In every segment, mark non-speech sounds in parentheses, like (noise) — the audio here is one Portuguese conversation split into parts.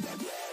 Yeah.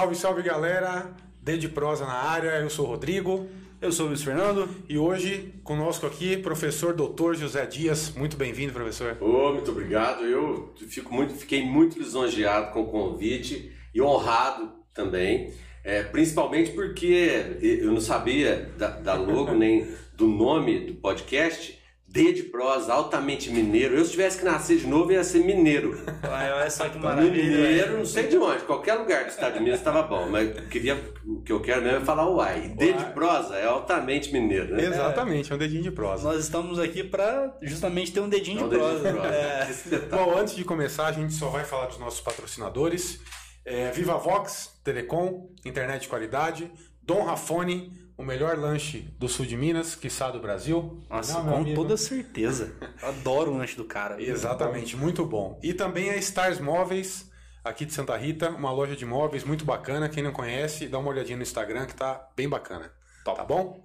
Salve, salve galera! D de prosa na área, eu sou o Rodrigo. Eu sou o Luiz Fernando. E hoje conosco aqui, professor doutor José Dias. Muito bem-vindo, professor. Oh, muito obrigado. Eu fico muito, fiquei muito lisonjeado com o convite e honrado também. É, principalmente porque eu não sabia da, da logo (laughs) nem do nome do podcast. D de prosa, altamente mineiro. Eu, se tivesse que nascer de novo, ia ser mineiro. (laughs) Olha só que maravilha. Mineiro, não sei de onde, qualquer lugar do estado de Minas estava bom, mas queria, o que eu quero mesmo é falar uai. D de prosa é altamente mineiro, né? Exatamente, é um dedinho de prosa. Nós estamos aqui para justamente ter um dedinho É um de dedinho prosa. de prosa. É. Bom, antes de começar, a gente só vai falar dos nossos patrocinadores. É, Viva Vox, Telecom, internet de qualidade. Dom Rafone, o melhor lanche do sul de Minas, quiçá do Brasil. Nossa, Não, com toda certeza. Adoro o lanche do cara. Exatamente, muito bom. E também a Stars Móveis, aqui de Santa Rita, uma loja de móveis muito bacana. Quem não conhece, dá uma olhadinha no Instagram que tá bem bacana. Tá bom?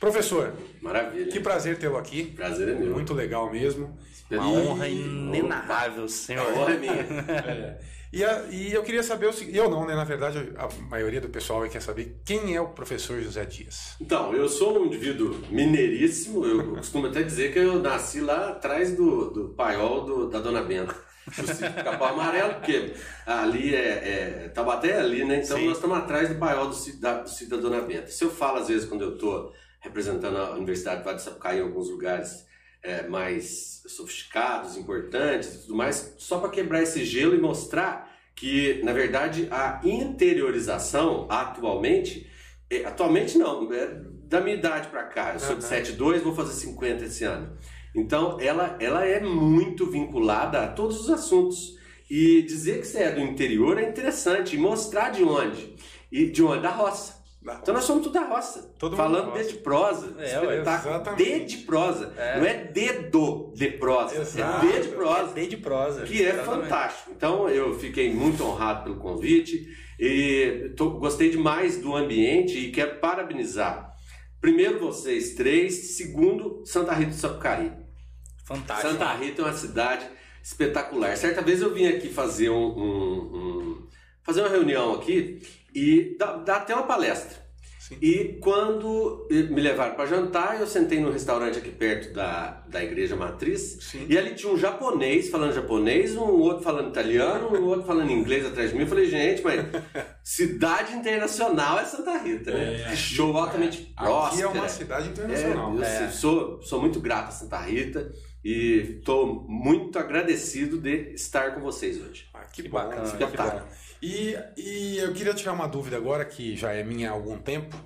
Professor, Maravilha. que prazer tê-lo aqui. prazer é meu. Muito legal mesmo. Uma honra inenarrável, A senhor. honra é minha. (laughs) É. E, a- e eu queria saber o seguinte, eu não, né? Na verdade, a maioria do pessoal quer saber quem é o professor José Dias. Então, eu sou um indivíduo mineiríssimo. Eu costumo até dizer que eu nasci lá atrás do, do paiol do- da Dona Benta. Do Capão Amarelo, porque ali é, é Taubaté é ali, né? Então Sim. nós estamos atrás do paiol do sítio da, do da Dona Benta. Se eu falo, às vezes, quando eu estou representando a Universidade de Vale do Sapucaí em alguns lugares é, mais sofisticados, importantes e tudo mais, só para quebrar esse gelo e mostrar que, na verdade, a interiorização atualmente, é, atualmente não, é da minha idade para cá, eu sou de Aham. 72, vou fazer 50 esse ano. Então, ela, ela é muito vinculada a todos os assuntos. E dizer que você é do interior é interessante, e mostrar de onde. E de onde? Da roça. Então nós somos tudo da roça. Todo mundo Falando roça. D de prosa. É, espetáculo. exatamente. D de prosa. É. Não é dedo de prosa. Exato. É D de prosa. D de prosa. Que é Exatamente. fantástico. Então eu fiquei muito honrado pelo convite e tô- gostei demais do ambiente e quero parabenizar. Primeiro vocês três, segundo Santa Rita do Sapucaí. Fantástico. Santa Rita é uma cidade espetacular. Certa vez eu vim aqui fazer um, um- um- fazer uma reunião aqui e dar dar até uma palestra. Sim. E quando me levaram para jantar, eu sentei num restaurante aqui perto da, da igreja matriz. Sim. E ali tinha um japonês falando japonês, um outro falando italiano, um outro falando inglês atrás de mim. Eu falei, gente, mas (laughs) cidade internacional é Santa Rita, né? É. Que show altamente próspero. Aqui é uma cidade internacional. É, eu sou, sou muito grato a Santa Rita e estou muito agradecido de estar com vocês hoje. Ah, que, Que bacana, bacana. E, e eu queria tirar uma dúvida agora, que já é minha há algum tempo.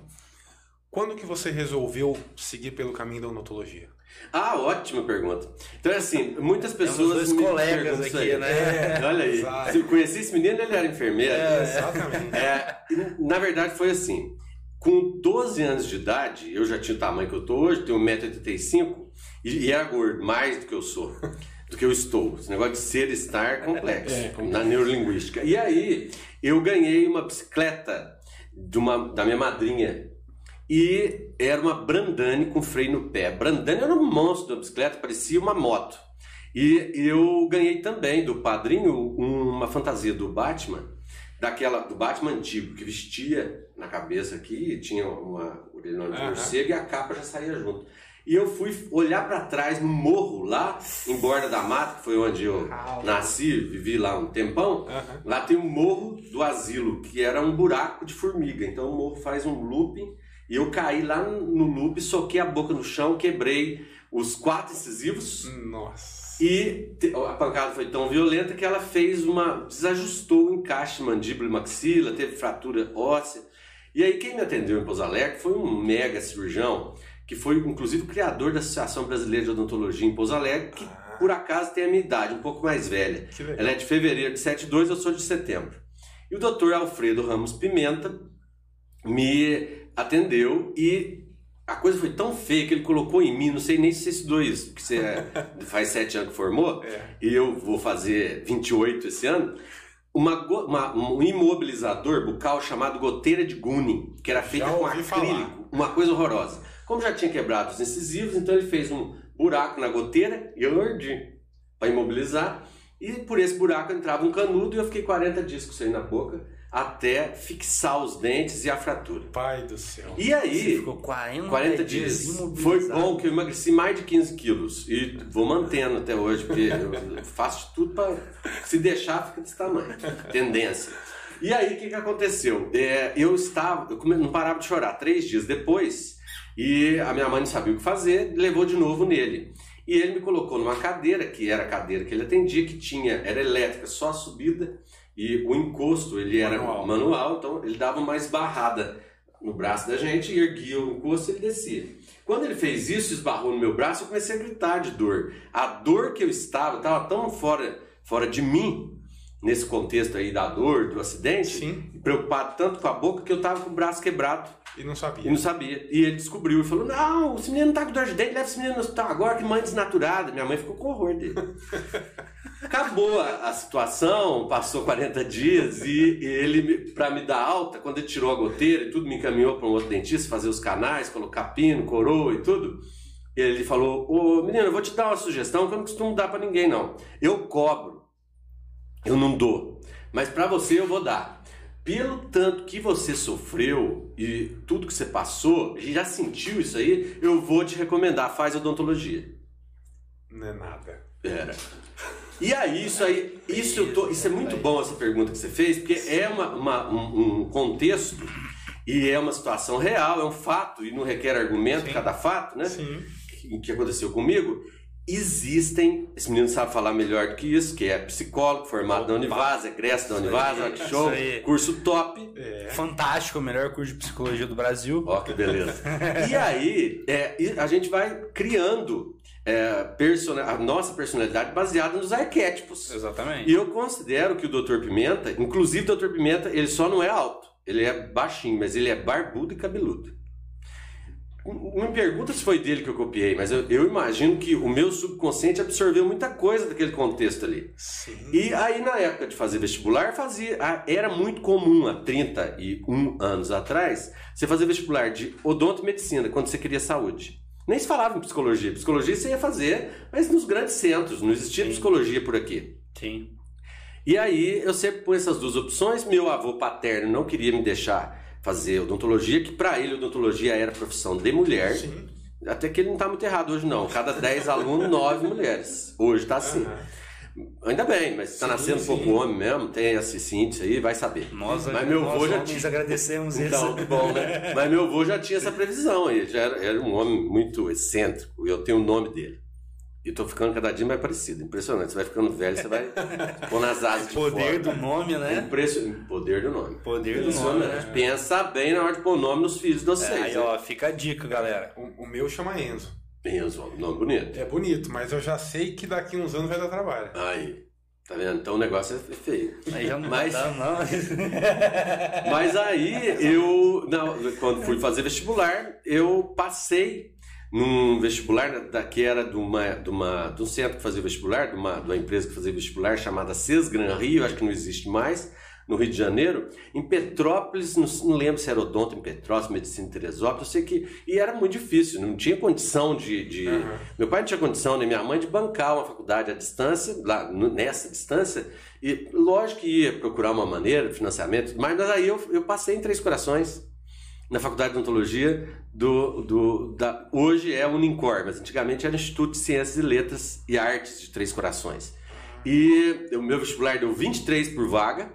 Quando que você resolveu seguir pelo caminho da odontologia? Ah, ótima pergunta. Então, é assim, muitas pessoas. dois me colegas aqui, aí. né? É, olha aí. Exato. Se eu conheci esse menino, ele era enfermeiro. Exatamente. É, na verdade, foi assim. Com 12 anos de idade, eu já tinha o tamanho que eu tô hoje, tenho 1,85m e, e era gordo, mais do que eu sou, do que eu estou. Esse negócio de ser e estar é complexo, (laughs) É, complexo. na neurolinguística. E aí, eu ganhei uma bicicleta de uma, da minha madrinha. E era uma Brandane com freio no pé. Brandane era um monstro da bicicleta, parecia uma moto. E eu ganhei também do padrinho uma fantasia do Batman, daquela do Batman antigo, que vestia na cabeça aqui, tinha uma orelha de morcego e a capa já saía junto. E eu fui olhar para trás no morro, lá em Borda da Mata, que foi onde eu nasci, vivi lá um tempão. Aham. Lá tem o Morro do Asilo, que era um buraco de formiga. Então o morro faz um looping e eu caí lá no loop, soquei a boca no chão, quebrei os quatro incisivos Nossa. E a pancada foi tão violenta que ela fez uma. desajustou o encaixe mandíbula e maxila, teve fratura óssea. E aí quem me atendeu em Pouso Alegre foi um mega cirurgião, que foi inclusive o criador da Associação Brasileira de Odontologia em Pouso Alegre, que Ah. por acaso tem a minha idade, um pouco mais velha. Ela é de fevereiro de 72, eu sou de setembro. E o doutor Alfredo Ramos Pimenta me atendeu e a coisa foi tão feia que ele colocou em mim, não sei nem se esse dois, porque você é- (laughs) faz sete anos que formou, É. e eu vou fazer 28 esse ano, uma, uma- um imobilizador bucal chamado goteira de Gunin, que era feita com ouvi falar. acrílico, uma coisa horrorosa. Como já tinha quebrado os incisivos, então ele fez um buraco na goteira e eu mordi para imobilizar. E por esse buraco entrava um canudo e eu fiquei 40 dias com isso aí na boca até fixar os dentes e a fratura. Pai do céu. E Você aí, ficou 40, 40 dias. Foi bom que eu emagreci mais de 15 quilos. E vou mantendo até hoje, porque eu faço de tudo para. Se deixar, fica desse tamanho. Tendência. E aí, o que, que aconteceu? É, eu estava. Eu não parava de chorar. Três dias depois, e a minha mãe não sabia o que fazer, levou de novo nele. E ele me colocou numa cadeira, que era a cadeira que ele atendia, que tinha, era elétrica, só a subida, e o encosto ele era Manual. manual, então ele dava uma esbarrada no braço da gente, e erguia o encosto e ele descia. Quando ele fez isso, esbarrou no meu braço, eu comecei a gritar de dor. A dor que eu estava, estava tão fora, fora de mim, nesse contexto aí da dor, do acidente, Sim. preocupado tanto com a boca que eu estava com o braço quebrado E não e sabia. não sabia. E ele descobriu e falou: Não, esse menino tá com dor de dente, leva esse menino no hospital agora, que mãe desnaturada. Minha mãe ficou com horror dele. (laughs) Acabou a, a situação, passou 40 dias e ele, pra me dar alta, quando ele tirou a goteira e tudo, me encaminhou para um outro dentista, fazer os canais, colocar pino, coroa e tudo. Ele falou: Ô menino, eu vou te dar uma sugestão que eu não costumo dar para ninguém, não. Eu cobro, eu não dou, mas para você eu vou dar. Pelo tanto que você sofreu e tudo que você passou, já sentiu isso aí, eu vou te recomendar, faz odontologia. Não é nada. Era. E aí, isso aí, isso, eu tô, isso é muito bom essa pergunta que você fez, porque é uma, uma- um, um contexto e é uma situação real, é um fato, e não requer argumento Sim. cada fato, né? Sim. que, que aconteceu comigo, existem, esse menino sabe falar melhor do que isso, que é psicólogo, formado na Univasa, egresso da olha que show, curso top. É. Fantástico, o melhor curso de psicologia do Brasil. Ó, que beleza. e aí, é, a gente vai criando é, persona- a nossa personalidade baseada nos arquétipos. Exatamente. E eu considero que o Dr. Pimenta, inclusive o Dr. Pimenta, ele só não é alto. Ele é baixinho, mas ele é barbudo e cabeludo. Me pergunta se foi dele que eu copiei, mas eu, eu imagino que o meu subconsciente absorveu muita coisa daquele contexto ali. Sim. E aí, na época de fazer vestibular, fazia, era muito comum, há 31 anos atrás, você fazer vestibular de odontomedicina, quando você queria saúde. Nem se falava em psicologia. Psicologia você ia fazer, mas nos grandes centros, não existia Sim. psicologia por aqui. Sim. E aí eu sempre pus essas duas opções. Meu avô paterno não queria me deixar fazer odontologia, que para ele odontologia era profissão de mulher. Sim. Até que ele não tá muito errado hoje não. Cada 10 alunos, (laughs) 9 mulheres. Hoje tá assim. Aham. Ainda bem, mas tá Sim, nascendo sim. pouco homem mesmo, tem esse índice aí, vai saber. Nós, Mas meu nós avô já tinha- agradecemos Então, isso. bom, né? (laughs) Mas meu avô já tinha essa previsão aí, já era, era um homem muito excêntrico, e eu tenho o nome dele. E tô ficando cada dia mais parecido, impressionante. Você vai ficando velho, você vai pôr nas asas de Poder fora. do nome, né? Impression... Poder do nome. Poder do nome, Impressionante. né? Pensa bem na hora de pôr o nome nos filhos de É, vocês. aí, né? ó, fica a dica, galera. O, o meu chama Enzo. Ó, nome bonito. É bonito, mas eu já sei que daqui uns anos vai dar trabalho. Aí, tá vendo? Então o negócio é feio. Aí já não Mas- dar, não. (laughs) Mas aí eu, não, quando fui fazer vestibular, eu passei num vestibular da, que era de, uma, de, uma, de um centro que fazia vestibular, de uma, de uma empresa que fazia vestibular chamada CES Gran Rio, acho que não existe mais, no Rio de Janeiro, em Petrópolis, não, não lembro se era odonto em Petrópolis, medicina em Teresópolis, eu sei que. E era muito difícil, não tinha condição de. de- Aham. Meu pai não tinha condição, nem minha mãe, de bancar uma faculdade à distância, lá nessa distância, e lógico que ia procurar uma maneira, financiamento, mas, mas aí eu, eu passei em Três Corações, na Faculdade de Odontologia, do, do, da, hoje é Unincor, mas antigamente era Instituto de Ciências e Letras e Artes de Três Corações. E o meu vestibular deu 23 por vaga,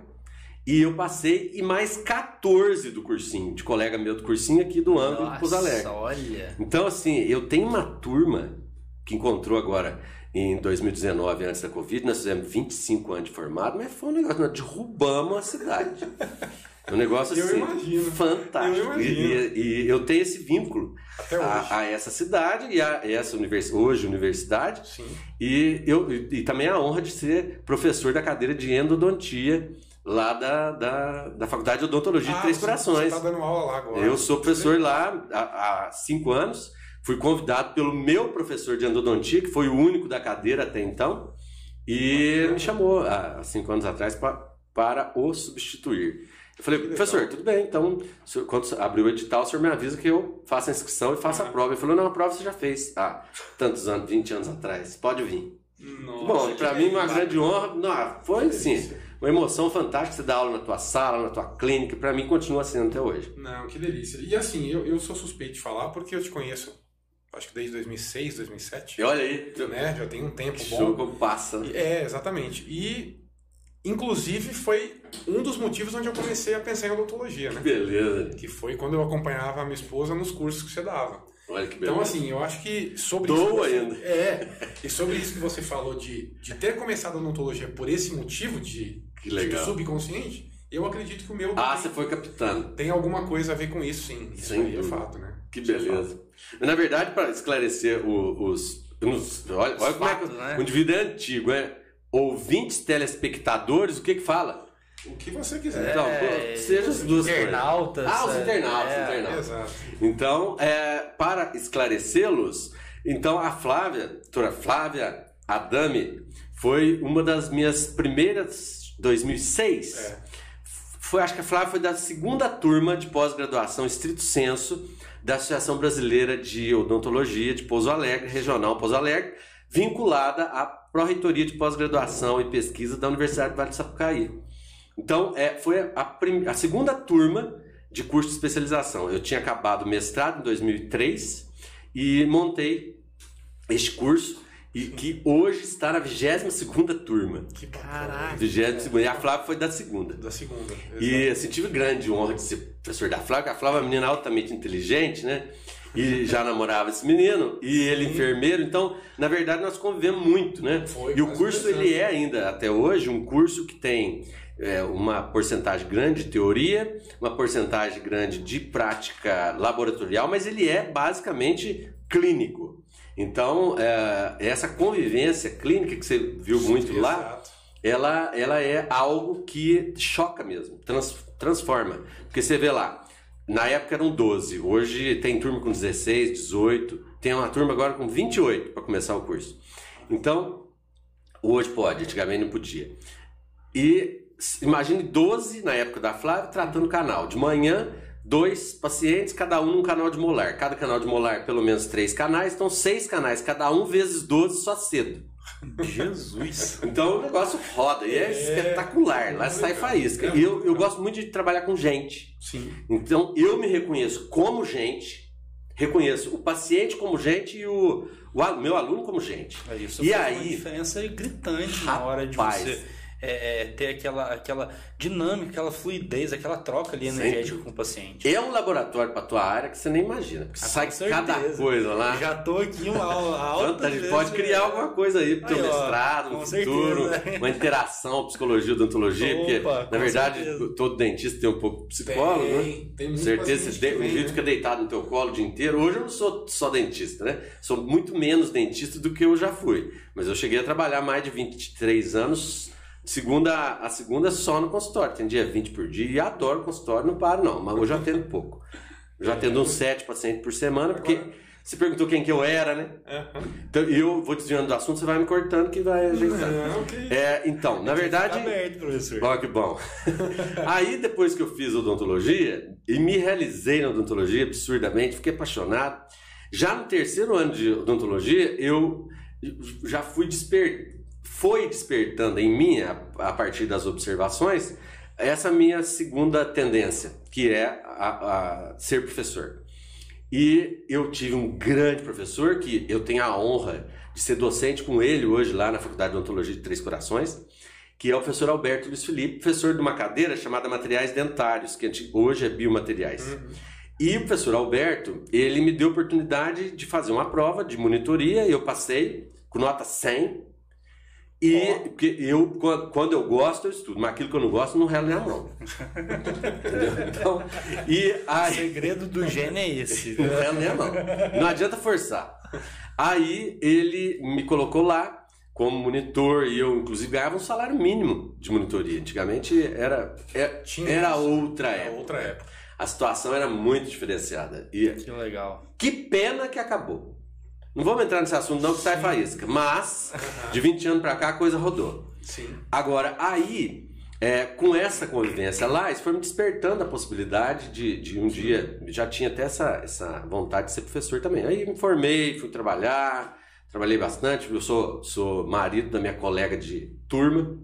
e eu passei e mais 14 do cursinho, de colega meu do cursinho aqui do ângulo de Pouso Alegre. Olha. Então, assim, eu tenho uma turma que encontrou agora em 2019, antes da Covid, nós fizemos 25 anos de formado, mas foi um negócio, nós derrubamos a cidade. (laughs) Um negócio Eu assim, imagino. fantástico. Eu E- imagino. E, e eu tenho esse vínculo a, a essa cidade e a essa univers, hoje universidade. Sim. E, eu, e, também a honra de ser professor da cadeira de endodontia lá da, da, da Faculdade de Odontologia de Ah, Três você- Corações. Você tá dando aula lá agora. Eu sou professor lá há, há cinco anos. Fui convidado pelo meu professor de endodontia, que foi o único da cadeira até então, e ele me chamou há cinco anos atrás pa- para o substituir. Eu falei, professor, tudo bem, então, senhor- quando abrir o edital, o senhor me avisa que eu faço a inscrição e faço a prova. Ele falou, não, a prova você já fez há tantos anos, 20 anos atrás, pode vir. Nossa, Bom, para mim uma grande honra, não, foi Que assim, delícia. uma emoção fantástica você dar aula na tua sala, na tua clínica, para mim continua sendo até hoje. Não, que delícia. E assim, eu, eu sou suspeito de falar porque eu te conheço, acho que desde 2006, 2007. E olha aí, Né? Já tem um tempo que bom. jogo passa. É, exatamente. E, inclusive, foi um dos motivos onde eu comecei a pensar em odontologia, né? Beleza. Que foi quando eu acompanhava a minha esposa nos cursos que você dava. Olha que beleza. Então, assim, eu acho que sobre Dou isso. ainda. É. E sobre isso que você falou de, de ter começado a odontologia por esse motivo de, Que de legal. subconsciente, eu acredito que o meu Ah, você foi capitano. tem alguma coisa a ver com isso, sim. Isso aí é dúvida. fato, né? Que Isso é beleza. na verdade, para esclarecer o- os, os- Olha, olha como é que né? o indivíduo é antigo, é? Ouvintes, telespectadores, o que que fala? O que você quiser. Então, É, seja as duas coisas. internautas. Ah, os é, internautas, é, internautas. Exato. Então, é, para esclarecê-los, então a Flávia, doutora Flávia Adame, foi uma das minhas primeiras, 2006. É. Foi, acho que a Flávia foi da segunda turma de pós-graduação, estrito senso, da Associação Brasileira de Odontologia de Pouso Alegre, Regional Pouso Alegre, vinculada à Pró-Reitoria de Pós-Graduação e Pesquisa da Universidade do Vale do Sapucaí. Então, é, foi a, prim- a segunda turma de curso de especialização. Eu tinha acabado o mestrado em 2003 e montei este curso e que hoje está na 22ª turma. Que. Caraca. 22ª, e a Flávia foi da segunda. Da segunda. E assim, tive grande honra de ser professor da Flávia, porque a Flávia é uma menina altamente inteligente, né? E já namorava esse menino, e ele enfermeiro, então, na verdade, nós convivemos muito, né? Foi e o curso, ele é ainda, até hoje, um curso que tem é, uma porcentagem grande de teoria, uma porcentagem grande de prática laboratorial, mas ele é basicamente clínico. Então, é, essa convivência clínica que você viu muito lá, Exato. ela, ela é algo que choca mesmo, trans- transforma. Porque você vê lá, na época eram 12, hoje tem turma com 16, 18, tem uma turma agora com 28 para começar o curso. Então, hoje pode, antigamente não podia. E imagine 12 na época da Flávia tratando canal. De manhã, dois pacientes, cada um num canal de molar. Cada canal de molar, pelo menos três canais, então seis canais, cada um vezes 12 só cedo. Jesus. (laughs) Então o negócio roda e é, É. espetacular. Lá sai faísca. É E eu, eu gosto muito de trabalhar com gente. Sim. Então eu me reconheço como gente, reconheço o paciente como gente e o, o meu aluno como gente. Isso E aí? uma diferença gritante na hora de Rapaz. você é, é, ter aquela, aquela dinâmica, aquela fluidez, aquela troca ali energética com o paciente. É um laboratório para tua área que você nem imagina. Porque Ah, sai cada coisa lá. Já tô aqui uma aula (laughs) alta. Tanto, a gente pode criar alguma coisa aí pro teu mestrado, no futuro, certeza. uma interação, psicologia, odontologia, porque na verdade certeza. todo dentista tem um pouco de psicólogo, né? Tem, tem Com muito certeza, você que de- o vem, indivíduo né? fica deitado no teu colo o dia inteiro. Hoje eu não sou só dentista, né? Sou muito menos dentista do que eu já fui. Mas eu cheguei a trabalhar mais de 23 anos, segunda a segunda só no consultório. Tem dia 20 por dia e adoro consultório, não paro não, mas hoje eu atendo pouco. Eu já atendo uns 7 pacientes por semana, porque você perguntou quem que eu era, né? Então eu vou desviando do assunto, você vai me cortando que vai. Não, que... É, então, na verdade. Aberto, professor. Ó, que bom. (laughs) Aí, depois que eu fiz odontologia e me realizei na odontologia absurdamente, fiquei apaixonado. Já no terceiro ano de odontologia, eu já fui desper... foi despertando em mim, a, partir das observações, essa minha segunda tendência, que é a, a ser professor. E eu tive um grande professor que eu tenho a honra de ser docente com ele hoje lá na Faculdade de Odontologia de Três Corações, que é o professor Alberto Luiz Felipe, professor de uma cadeira chamada Materiais Dentários, que hoje é Biomateriais. E o professor Alberto, ele me deu a oportunidade de fazer uma prova de monitoria e eu passei com nota 100. E porque eu, quan- quando eu gosto, eu estudo, mas aquilo que eu não gosto, não a mão. Entendeu? Então, e O aí. segredo do gênio é esse. Não relo nem a mão. Não adianta forçar. Aí ele me colocou lá como monitor e eu, inclusive, ganhava um salário mínimo de monitoria. Antigamente era, era, Tinha era outra É época. outra época. A situação era muito diferenciada. E Que legal. que pena que acabou. Não vamos entrar nesse assunto não que sai faísca, mas de 20 anos pra cá a coisa rodou. Sim. Agora, aí, é, com essa convivência lá, isso foi me despertando a possibilidade de, de um dia, já tinha até essa, essa vontade de ser professor também. Aí me formei, fui trabalhar, trabalhei bastante, eu sou, sou marido da minha colega de turma,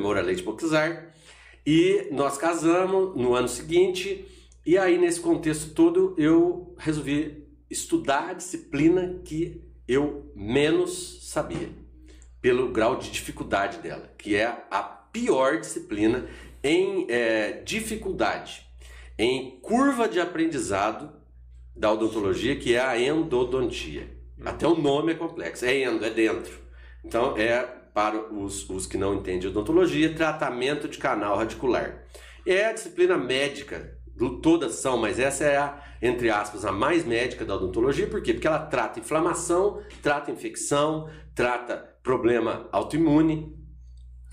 Moura Leite Boquizar, e nós casamos no ano seguinte, e aí nesse contexto todo eu resolvi estudar a disciplina que eu menos sabia pelo grau de dificuldade dela, que é a pior disciplina em é, dificuldade, em curva de aprendizado da odontologia, que é a endodontia. Até o nome é complexo, é endo, é dentro. Então é para os, os que não entendem odontologia, tratamento de canal radicular. É a disciplina médica, do- todas são, mas essa é a, entre aspas, a mais médica da odontologia, por quê? Porque ela trata inflamação, trata infecção, trata problema autoimune,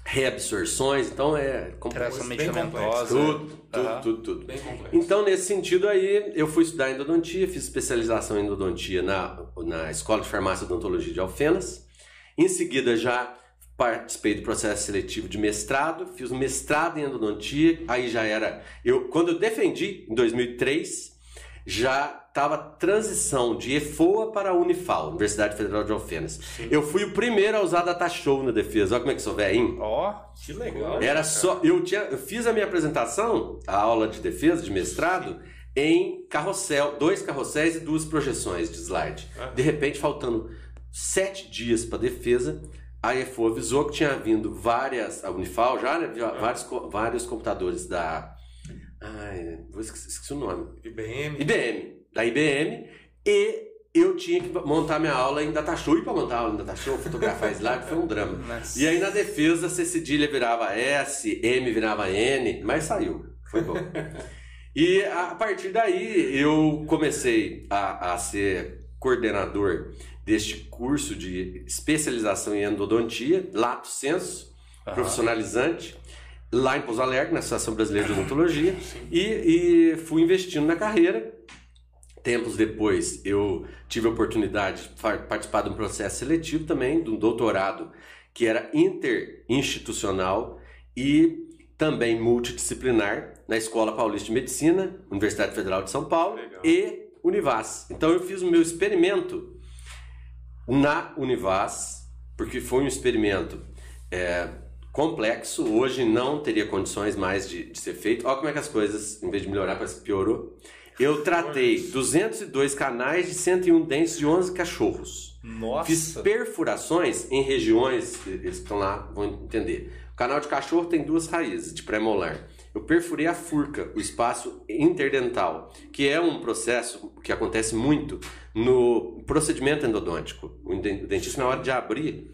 reabsorções, então é Interação bem medicamentosa. tudo, tudo, Aham. tudo, tudo. Bem complexo. Então, nesse sentido aí, eu fui estudar endodontia, fiz especialização em endodontia na, na Escola de Farmácia e Odontologia de Alfenas. Em seguida, já participei do processo seletivo de mestrado, fiz um mestrado em endodontia, aí já era... Eu, quando eu defendi, em 2003, já estava transição de EFOA para a Unifal, Universidade Federal de Alfenas. Eu fui o primeiro a usar data show na defesa, olha como é que sou velhinho. Ó, que legal. Era só. Eu, tinha, eu fiz a minha apresentação, a aula de defesa, de mestrado, em carrossel, dois carrosséis e duas projeções de slide. Aham. De repente, faltando sete dias para defesa, a EFO avisou que tinha vindo várias. A Unifal já, né? Vários, co- vários computadores da. Ai, vou esqueci, esqueci o nome. IBM. IBM, da IBM, e eu tinha que montar minha aula em Datashow. E para montar a aula em Datashow, fotografar slide, foi um drama. Nossa. E aí na defesa, C cedilha virava S, M virava N, mas saiu. Foi bom. e a partir daí eu comecei a, a ser coordenador deste curso de especialização em endodontia, lato senso, Aham. profissionalizante, lá em Pouso Alegre, na Associação Brasileira de Odontologia, (clears throat) e, e fui investindo na carreira. Tempos depois, eu tive a oportunidade de participar de um processo seletivo também, de um doutorado que era interinstitucional e também multidisciplinar na Escola Paulista de Medicina, Universidade Federal de São Paulo Legal. e Univas. Então eu fiz o meu experimento na Univas, porque foi um experimento é, complexo, hoje não teria condições mais de, de ser feito. Olha como é que as coisas, em vez de melhorar, parece que piorou. Eu tratei 202 canais de 101 dentes de 11 cachorros. Nossa. Fiz perfurações em regiões, eles estão lá vão entender. O canal de cachorro tem duas raízes de pré-molar. Eu perfurei a furca, o espaço interdental, que é um processo que acontece muito no procedimento endodôntico. O den- o dentista, na hora de abrir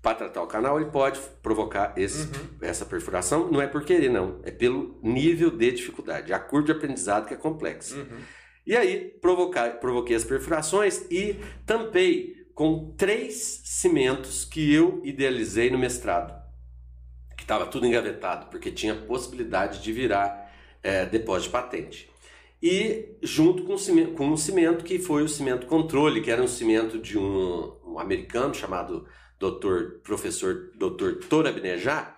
para tratar o canal, ele pode provocar esse, essa perfuração. Não é por querer, não. É pelo nível de dificuldade. A curva de aprendizado que é complexa. E aí, provocar, provoquei as perfurações e tampei com três cimentos que eu idealizei no mestrado. Que estava tudo engavetado, porque tinha possibilidade de virar é, depósito de patente. E junto com, um cimento, com um cimento que foi o cimento controle, que era um cimento de um, um americano chamado Dr. professor Dr. Torabinejá.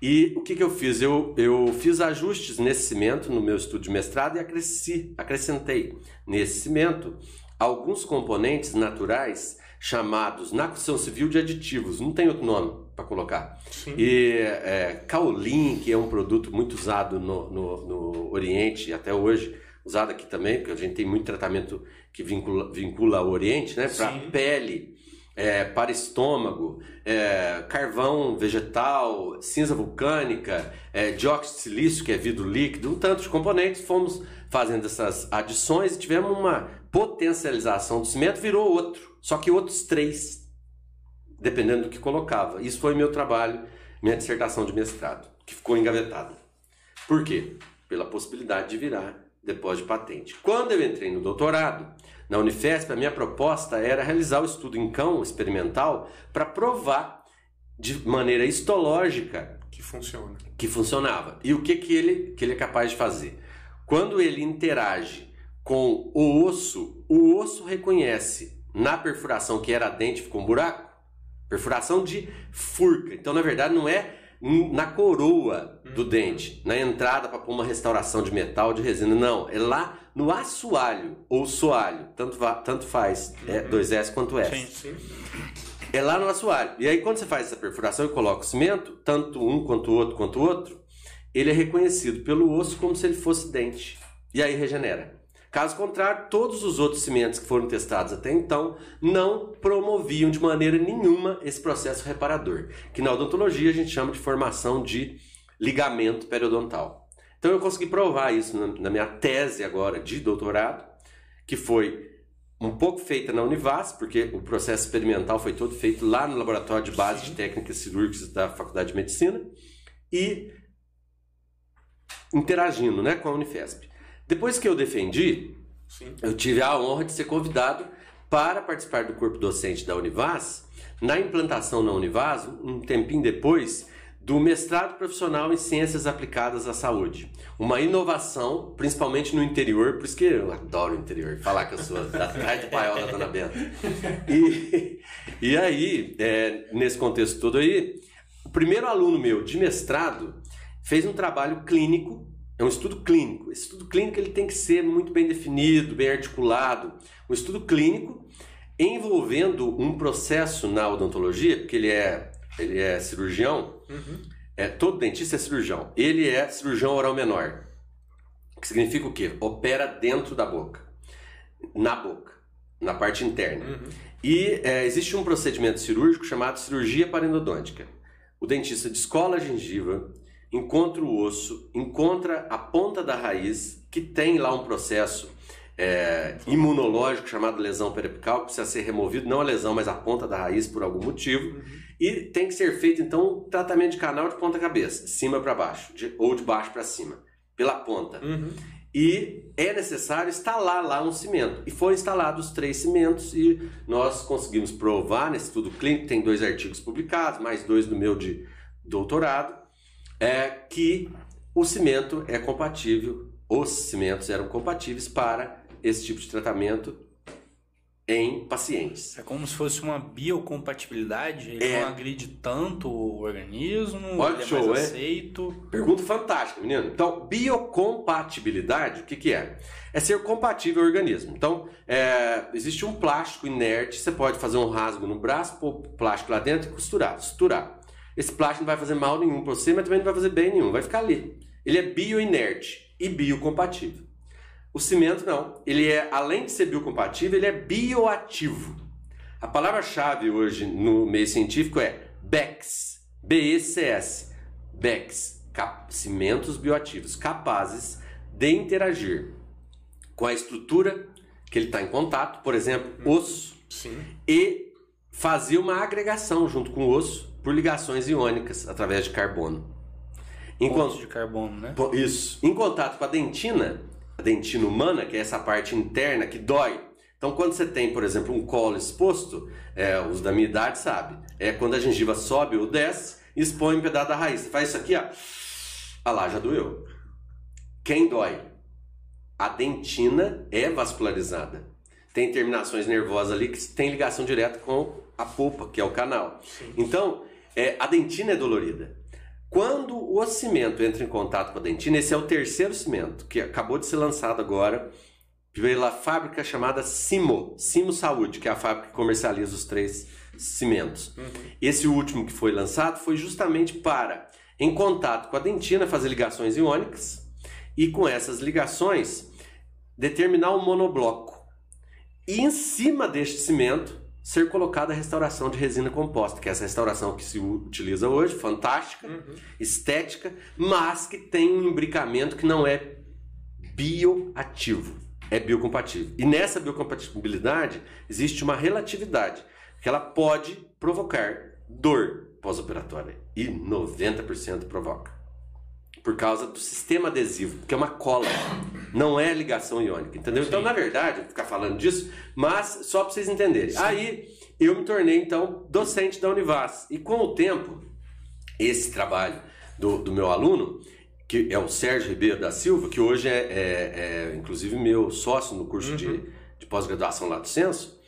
E o que, que eu fiz? Eu, eu fiz ajustes nesse cimento no meu estudo de mestrado e acresci, acrescentei nesse cimento alguns componentes naturais chamados na construção civil de aditivos. Não tem outro nome para colocar. Sim. E é, kaolin, que é um produto muito usado no, no, no Oriente até hoje, usado aqui também, porque a gente tem muito tratamento que vincula, vincula ao Oriente, né? Para pele, é, para estômago, é, carvão vegetal, cinza vulcânica, é, dióxido de silício, que é vidro líquido, um tanto de componentes. Fomos fazendo essas adições e tivemos uma potencialização do cimento, virou outro, só que outros três. dependendo do que colocava. Isso foi meu trabalho, minha dissertação de mestrado, que ficou engavetada. Por quê? Pela possibilidade de virar depósito de patente. Quando eu entrei no doutorado, na Unifesp, a minha proposta era realizar o estudo em cão experimental para provar de maneira histológica Que funciona. que funcionava. E o que, que, ele, que ele é capaz de fazer? Quando ele interage com o osso, o osso reconhece na perfuração que era dente, ficou um buraco, perfuração de furca. Então, na verdade, não é na coroa do dente, na entrada para pôr uma restauração de metal, de resina, não. É lá no assoalho ou soalho, tanto, tanto faz, é, dois S quanto S. Sim. Sim. É lá no assoalho. E aí, quando você faz essa perfuração e coloca o cimento, tanto um quanto o outro quanto o outro, ele é reconhecido pelo osso como se ele fosse dente. E aí regenera. Caso contrário, todos os outros cimentos que foram testados até então não promoviam de maneira nenhuma esse processo reparador, que na odontologia a gente chama de formação de ligamento periodontal. Então eu consegui provar isso na, minha tese agora de doutorado, que foi um pouco feita na Univas, porque o processo experimental foi todo feito lá no laboratório de base de técnicas cirúrgicas da Faculdade de Medicina e interagindo né, com a Unifesp. Depois que eu defendi, Sim. eu tive a honra de ser convidado para participar do corpo docente da Univas, na implantação na Univas, um tempinho depois, do mestrado profissional em ciências aplicadas à saúde. Uma inovação, principalmente no interior, por isso que eu adoro o interior, falar que eu sou da trás do paiol da Dona Benta. E, e aí, é, nesse contexto todo aí, o primeiro aluno meu de mestrado fez um trabalho clínico, é um estudo clínico. Esse estudo clínico ele tem que ser muito bem definido, bem articulado. Um estudo clínico envolvendo um processo na odontologia, porque ele é, ele é cirurgião, é, todo dentista é cirurgião. Ele é cirurgião oral menor. Que significa o quê? Opera dentro da boca. Na boca. Na parte interna. E é, existe um procedimento cirúrgico chamado cirurgia parendodôntica. O dentista descola a gengiva, encontra o osso, encontra a ponta da raiz, que tem lá um processo é, imunológico chamado lesão periapical, que precisa ser removido, não a lesão, mas a ponta da raiz por algum motivo. E tem que ser feito, então, um tratamento de canal de ponta cabeça, de cima para baixo, de- ou de baixo para cima, pela ponta. E é necessário instalar lá um cimento. E foram instalados os três cimentos e nós conseguimos provar nesse estudo clínico, tem dois artigos publicados, mais dois do meu de doutorado, é que o cimento é compatível, os cimentos eram compatíveis para esse tipo de tratamento em pacientes. É como se fosse uma biocompatibilidade, ele É. não agride tanto o organismo, Olha ele é show, mais é? aceito. Pergunta fantástica, menino. Então, biocompatibilidade, o que, que é? É ser compatível ao organismo. Então, é, existe um plástico inerte, você pode fazer um rasgo no braço, pôr o plástico lá dentro e costurar, suturar. Esse plástico não vai fazer mal nenhum para você, mas também não vai fazer bem nenhum, vai ficar ali. Ele é bioinerte e biocompatível. O cimento não. Ele é, além de ser biocompatível, ele é bioativo. A palavra-chave hoje no meio científico é BECS. B-E-C-S. BECS. Cimentos bioativos capazes de interagir com a estrutura que ele está em contato, por exemplo, osso, Sim. e fazer uma agregação junto com o osso por ligações iônicas através de carbono. Pontos de carbono, né? Isso. Em contato com a dentina, a dentina humana, que é essa parte interna que dói. Então, quando você tem, por exemplo, um colo exposto, é, os da minha idade sabem, é quando a gengiva sobe ou desce e expõe um pedaço da raiz. Você faz isso aqui, ó. Ah lá, já doeu. Quem dói? A dentina é vascularizada. Tem terminações nervosas ali que tem ligação direta com a polpa, que é o canal. Então, é, a dentina é dolorida. Quando o cimento entra em contato com a dentina, esse é o terceiro cimento, que acabou de ser lançado agora pela fábrica chamada Simo, Simo Saúde, que é a fábrica que comercializa os três cimentos. Esse último que foi lançado foi justamente para, em contato com a dentina, fazer ligações iônicas e com essas ligações determinar um monobloco. E em cima deste cimento ser colocada a restauração de resina composta, que é essa restauração que se utiliza hoje, fantástica, estética, mas que tem um imbricamento que não é bioativo, é biocompatível. E nessa biocompatibilidade existe uma relatividade. que ela pode provocar dor pós-operatória. E 90% provoca. Por causa do sistema adesivo, que é uma cola, não é ligação iônica, entendeu? Então, na verdade, eu vou ficar falando disso, mas só para vocês entenderem. Aí eu me tornei, então, docente da Univas. E com o tempo, esse trabalho do, do meu aluno, que é o Sérgio Ribeiro da Silva, que hoje é, é, é inclusive meu sócio no curso uhum. de, de pós-graduação lá do Censo,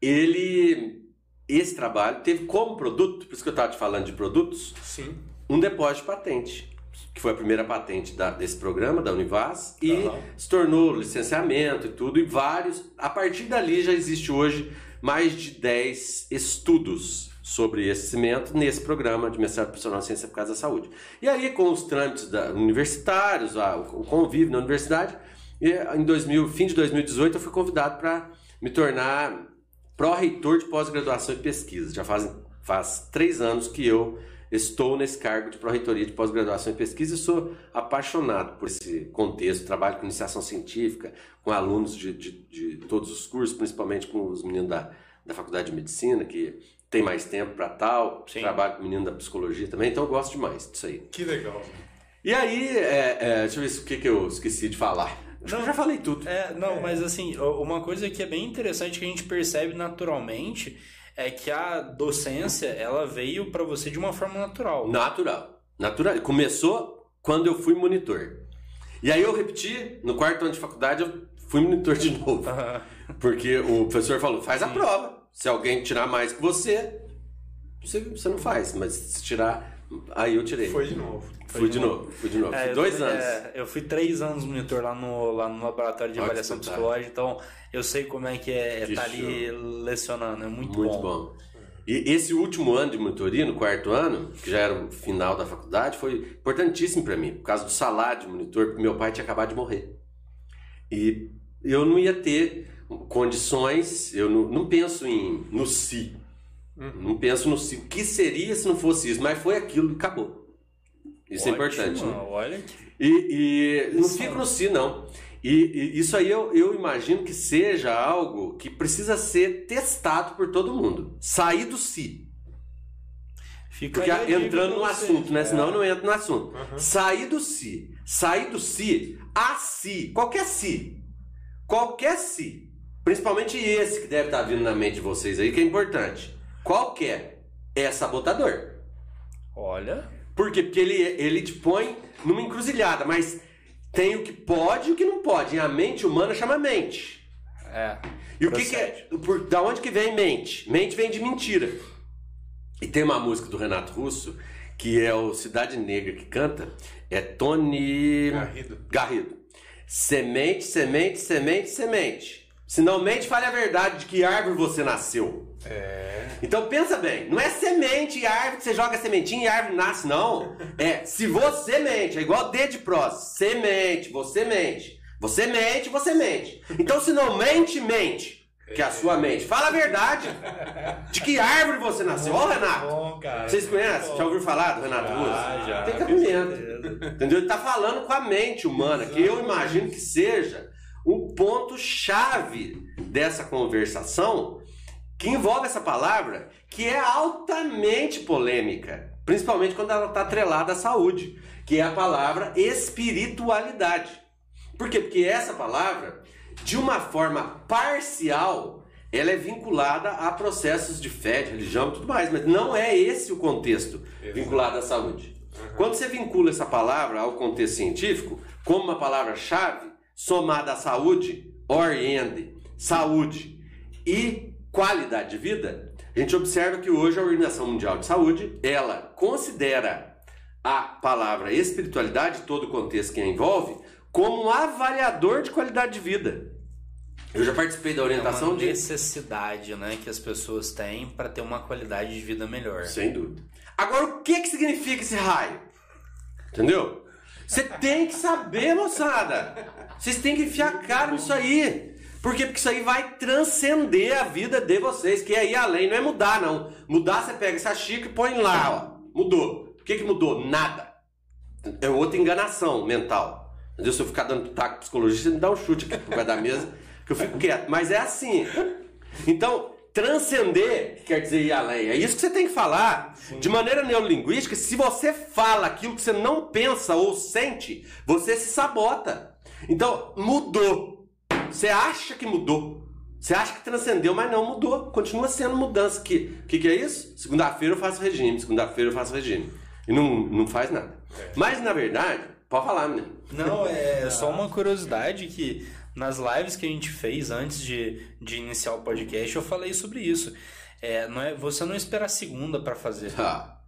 ele, esse trabalho teve como produto, por isso que eu estava te falando de produtos, Sim. um depósito de patente, que foi a primeira patente da, desse programa, da Univas, e uhum. se tornou licenciamento e tudo, e vários. A partir dali já existe hoje mais de 10 estudos sobre esse cimento nesse programa de mestrado profissional em ciência por causa da saúde. E aí, com os trâmites da, universitários, a, o convívio na universidade, em 2000, fim de 2018 eu fui convidado para me tornar pró-reitor de pós-graduação e pesquisa. Já faz três anos que eu estou nesse cargo de pró-reitoria de pós-graduação e pesquisa e sou apaixonado por esse contexto. Trabalho com iniciação científica, com alunos de, de, de todos os cursos, principalmente com os meninos da, da Faculdade de Medicina, que tem mais tempo para tal. Sim. Trabalho com menino da psicologia também, então eu gosto demais disso aí. Que legal. E aí, é, é, deixa eu ver o que, que eu esqueci de falar. Acho não, eu já falei tudo. É, não, é. mas assim, uma coisa que é bem interessante que a gente percebe naturalmente é que a docência, ela veio para você de uma forma natural. Natural. Natural. Começou quando eu fui monitor. E aí eu repeti, no quarto ano de faculdade, eu fui monitor de novo. (laughs) Porque o professor falou, faz a prova. Se alguém tirar mais que você, você, você não faz. Mas se tirar, aí eu tirei. Foi de novo. Foi fui de, novo. novo. Fui de novo. É, fui dois fui, anos. É, eu fui três anos monitor lá no, lá no laboratório de Pode avaliação psicológica, então eu sei como é que é estar tá ali lecionando. É muito, muito bom. bom. E esse último ano de monitoria, no quarto ano, que já era o final da faculdade, foi importantíssimo para mim, por causa do salário de monitor, porque meu pai tinha acabado de morrer. E eu não ia ter condições, eu não, não penso em no si. Uhum. Não penso no. O que seria se não fosse isso? Mas foi aquilo e acabou. Isso Ótimo, é importante. Né? Olha E, e não fico no si, não. E, e, isso aí eu, eu imagino que seja algo que precisa ser testado por todo mundo. Sair do si. Fica Porque entrando no assunto, né? É. Senão eu não entro no assunto. Uhum. Sair do si. Sair do si a si. Qualquer si. Qualquer si. Principalmente esse que deve estar vindo na mente de vocês aí, que é importante. Qual que é? É sabotador. Olha. Por quê? Porque ele, ele te põe numa encruzilhada, mas tem o que pode e o que não pode. E a mente humana chama mente. É. E o que, que, é. Por, da onde que vem mente? Mente vem de mentira. E tem uma música do Renato Russo, que é o Cidade Negra que canta, é Tony Garrido. Garrido. Semente, semente, semente, semente. Se não mente, fale a verdade de que árvore você nasceu. É. Então pensa bem, não é semente e árvore que você joga sementinha e árvore nasce, não. É se você mente, é igual D de prós. Semente, você mente. Você mente, você mente. Então se não mente, mente. Que é a sua mente. Fala a verdade. De que árvore você nasceu? Ó, Renato. Bom, cara. Vocês conhecem? Já ouviram falar do Renato Russo? Ah, já. Tem cabimento. Entendeu? Ele tá falando com a mente humana, que eu imagino que seja o ponto-chave dessa conversação que envolve essa palavra, que é altamente polêmica, principalmente quando ela está atrelada à saúde, que é a palavra espiritualidade. Por quê? Porque essa palavra, de uma forma parcial, ela é vinculada a processos de fé, de religião e tudo mais, mas não é esse o contexto vinculado à saúde. Quando você vincula essa palavra ao contexto científico, como uma palavra-chave, somada à saúde, oriente, saúde e qualidade de vida, a gente observa que hoje a Organização Mundial de Saúde, ela considera a palavra espiritualidade, todo o contexto que a envolve, como um avaliador de qualidade de vida. Eu já participei da orientação é uma de necessidade, né, que as pessoas têm para ter uma qualidade de vida melhor. Sem dúvida. Agora, o que que significa esse raio? Entendeu? Você tem que saber, moçada. Vocês têm que enfiar a cara nisso aí. Por quê? Porque isso aí vai transcender a vida de vocês. Que aí além não é mudar, não. Mudar, você pega essa xícara e põe lá, ó. Mudou. O que, que mudou? Nada. É outra enganação mental. Se eu ficar dando taco você me dá um chute aqui por da mesa, que eu fico quieto. Mas é assim. Então, Transcender quer dizer ir além. É isso que você tem que falar. Sim. De maneira neurolinguística, se você fala aquilo que você não pensa ou sente, você se sabota. Então, mudou. Você acha que mudou. Você acha que transcendeu, mas não mudou. Continua sendo mudança. O que, que, que é isso? Segunda-feira eu faço regime, segunda-feira eu faço regime. E não, não faz nada. É. Mas, na verdade, pode falar, menino. Não, (laughs) é só uma curiosidade que nas lives que a gente fez antes de, de iniciar o podcast, eu falei sobre isso. É, não é, você não espera a segunda para fazer. Ah.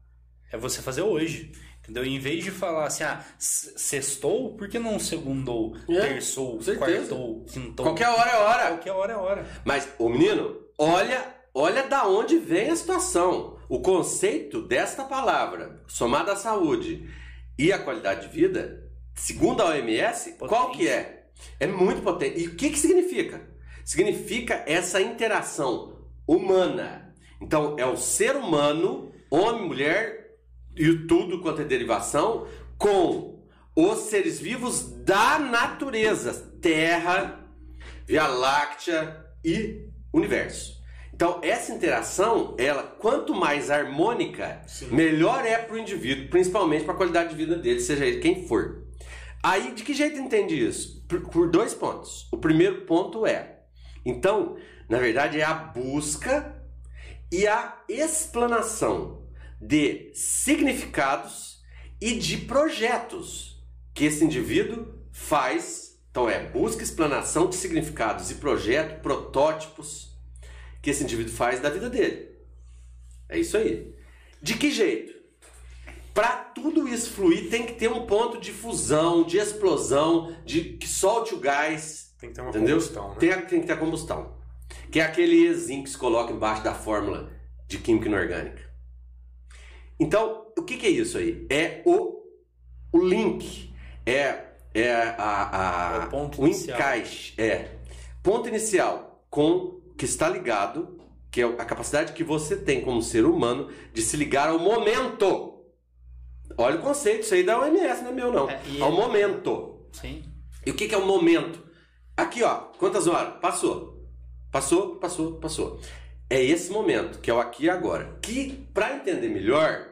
É você fazer hoje. Entendeu? Em vez de falar assim, ah, sextou, por que não segundou, é, terçou, quartou, quintou? Qualquer hora é hora. Qualquer hora é hora. Mas, o menino, olha, olha da onde vem a situação. O conceito desta palavra, somada à saúde e à qualidade de vida, segundo a OMS, Potente. qual que é? É muito potente. E o que, que significa? Significa essa interação humana. Então, é o ser humano, homem, mulher e tudo quanto é derivação, com os seres vivos da natureza, Terra, Via Láctea e Universo. Então, essa interação, ela, quanto mais harmônica, Sim. melhor é para o indivíduo, principalmente para a qualidade de vida dele, seja ele quem for. Aí, de que jeito entende isso? Por, por dois pontos. O primeiro ponto é, então, na verdade, é a busca e a explanação de significados e de projetos que esse indivíduo faz. Então, é busca, explanação de significados e projeto, protótipos que esse indivíduo faz da vida dele. É isso aí. De que jeito? Para tudo isso fluir, tem que ter um ponto de fusão, de explosão, de que solte o gás. Tem que ter uma entendeu? combustão. Né? Tem, tem que ter a combustão. Que é aquele Ezinho que se coloca embaixo da fórmula de química inorgânica. Então, o que, que é isso aí? É o, o link. É, é a, a, é o, ponto o encaixe. É. Ponto inicial com que está ligado, que é a capacidade que você tem como ser humano de se ligar ao momento Olha o conceito, isso aí da OMS, não é meu não. É, Ao é... momento. Sim. E o que, que é o momento? Aqui, ó, quantas horas? Passou. Passou, passou, passou. É esse momento, que é o aqui e agora. Que, para entender melhor,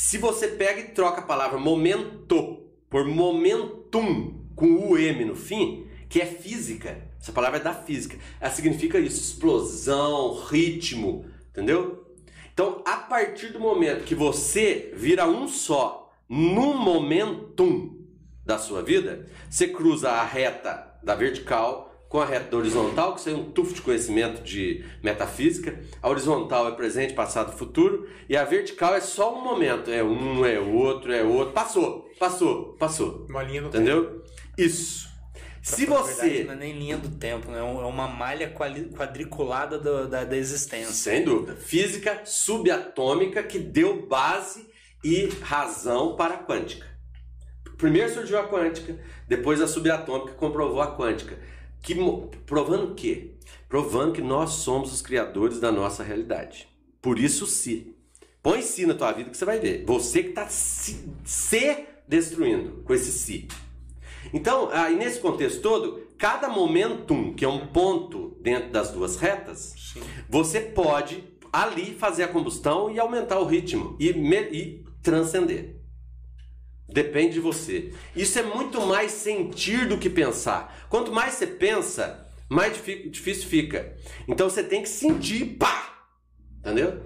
se você pega e troca a palavra momento por momentum, com o M no fim, que é física, essa palavra é da física, ela significa isso, explosão, ritmo, entendeu? Então, a partir do momento que você vira um só, num momentum da sua vida, você cruza a reta da vertical com a reta horizontal, que isso é um tufo de conhecimento de metafísica. A horizontal é presente, passado, futuro, e a vertical é só um momento, é um, é outro, é outro. Passou, passou, passou. Uma linha do Entendeu? Tempo. Isso. Se você. Verdade, não é nem linha do tempo, né? é uma malha quadriculada do, da, da existência. Sem dúvida. Física subatômica que deu base e razão para a quântica. Primeiro surgiu a quântica, depois a subatômica comprovou a quântica. Que, provando o quê? Provando que nós somos os criadores da nossa realidade. Por isso, se. Põe si na tua vida que você vai ver. Você que está se, se destruindo com esse si. Então, aí nesse contexto todo, cada momentum, que é um ponto dentro das duas retas, Sim. você pode ali fazer a combustão e aumentar o ritmo e, e transcender. Depende de você. Isso é muito mais sentir do que pensar. Quanto mais você pensa, mais difícil fica. Então você tem que sentir, pá! Entendeu?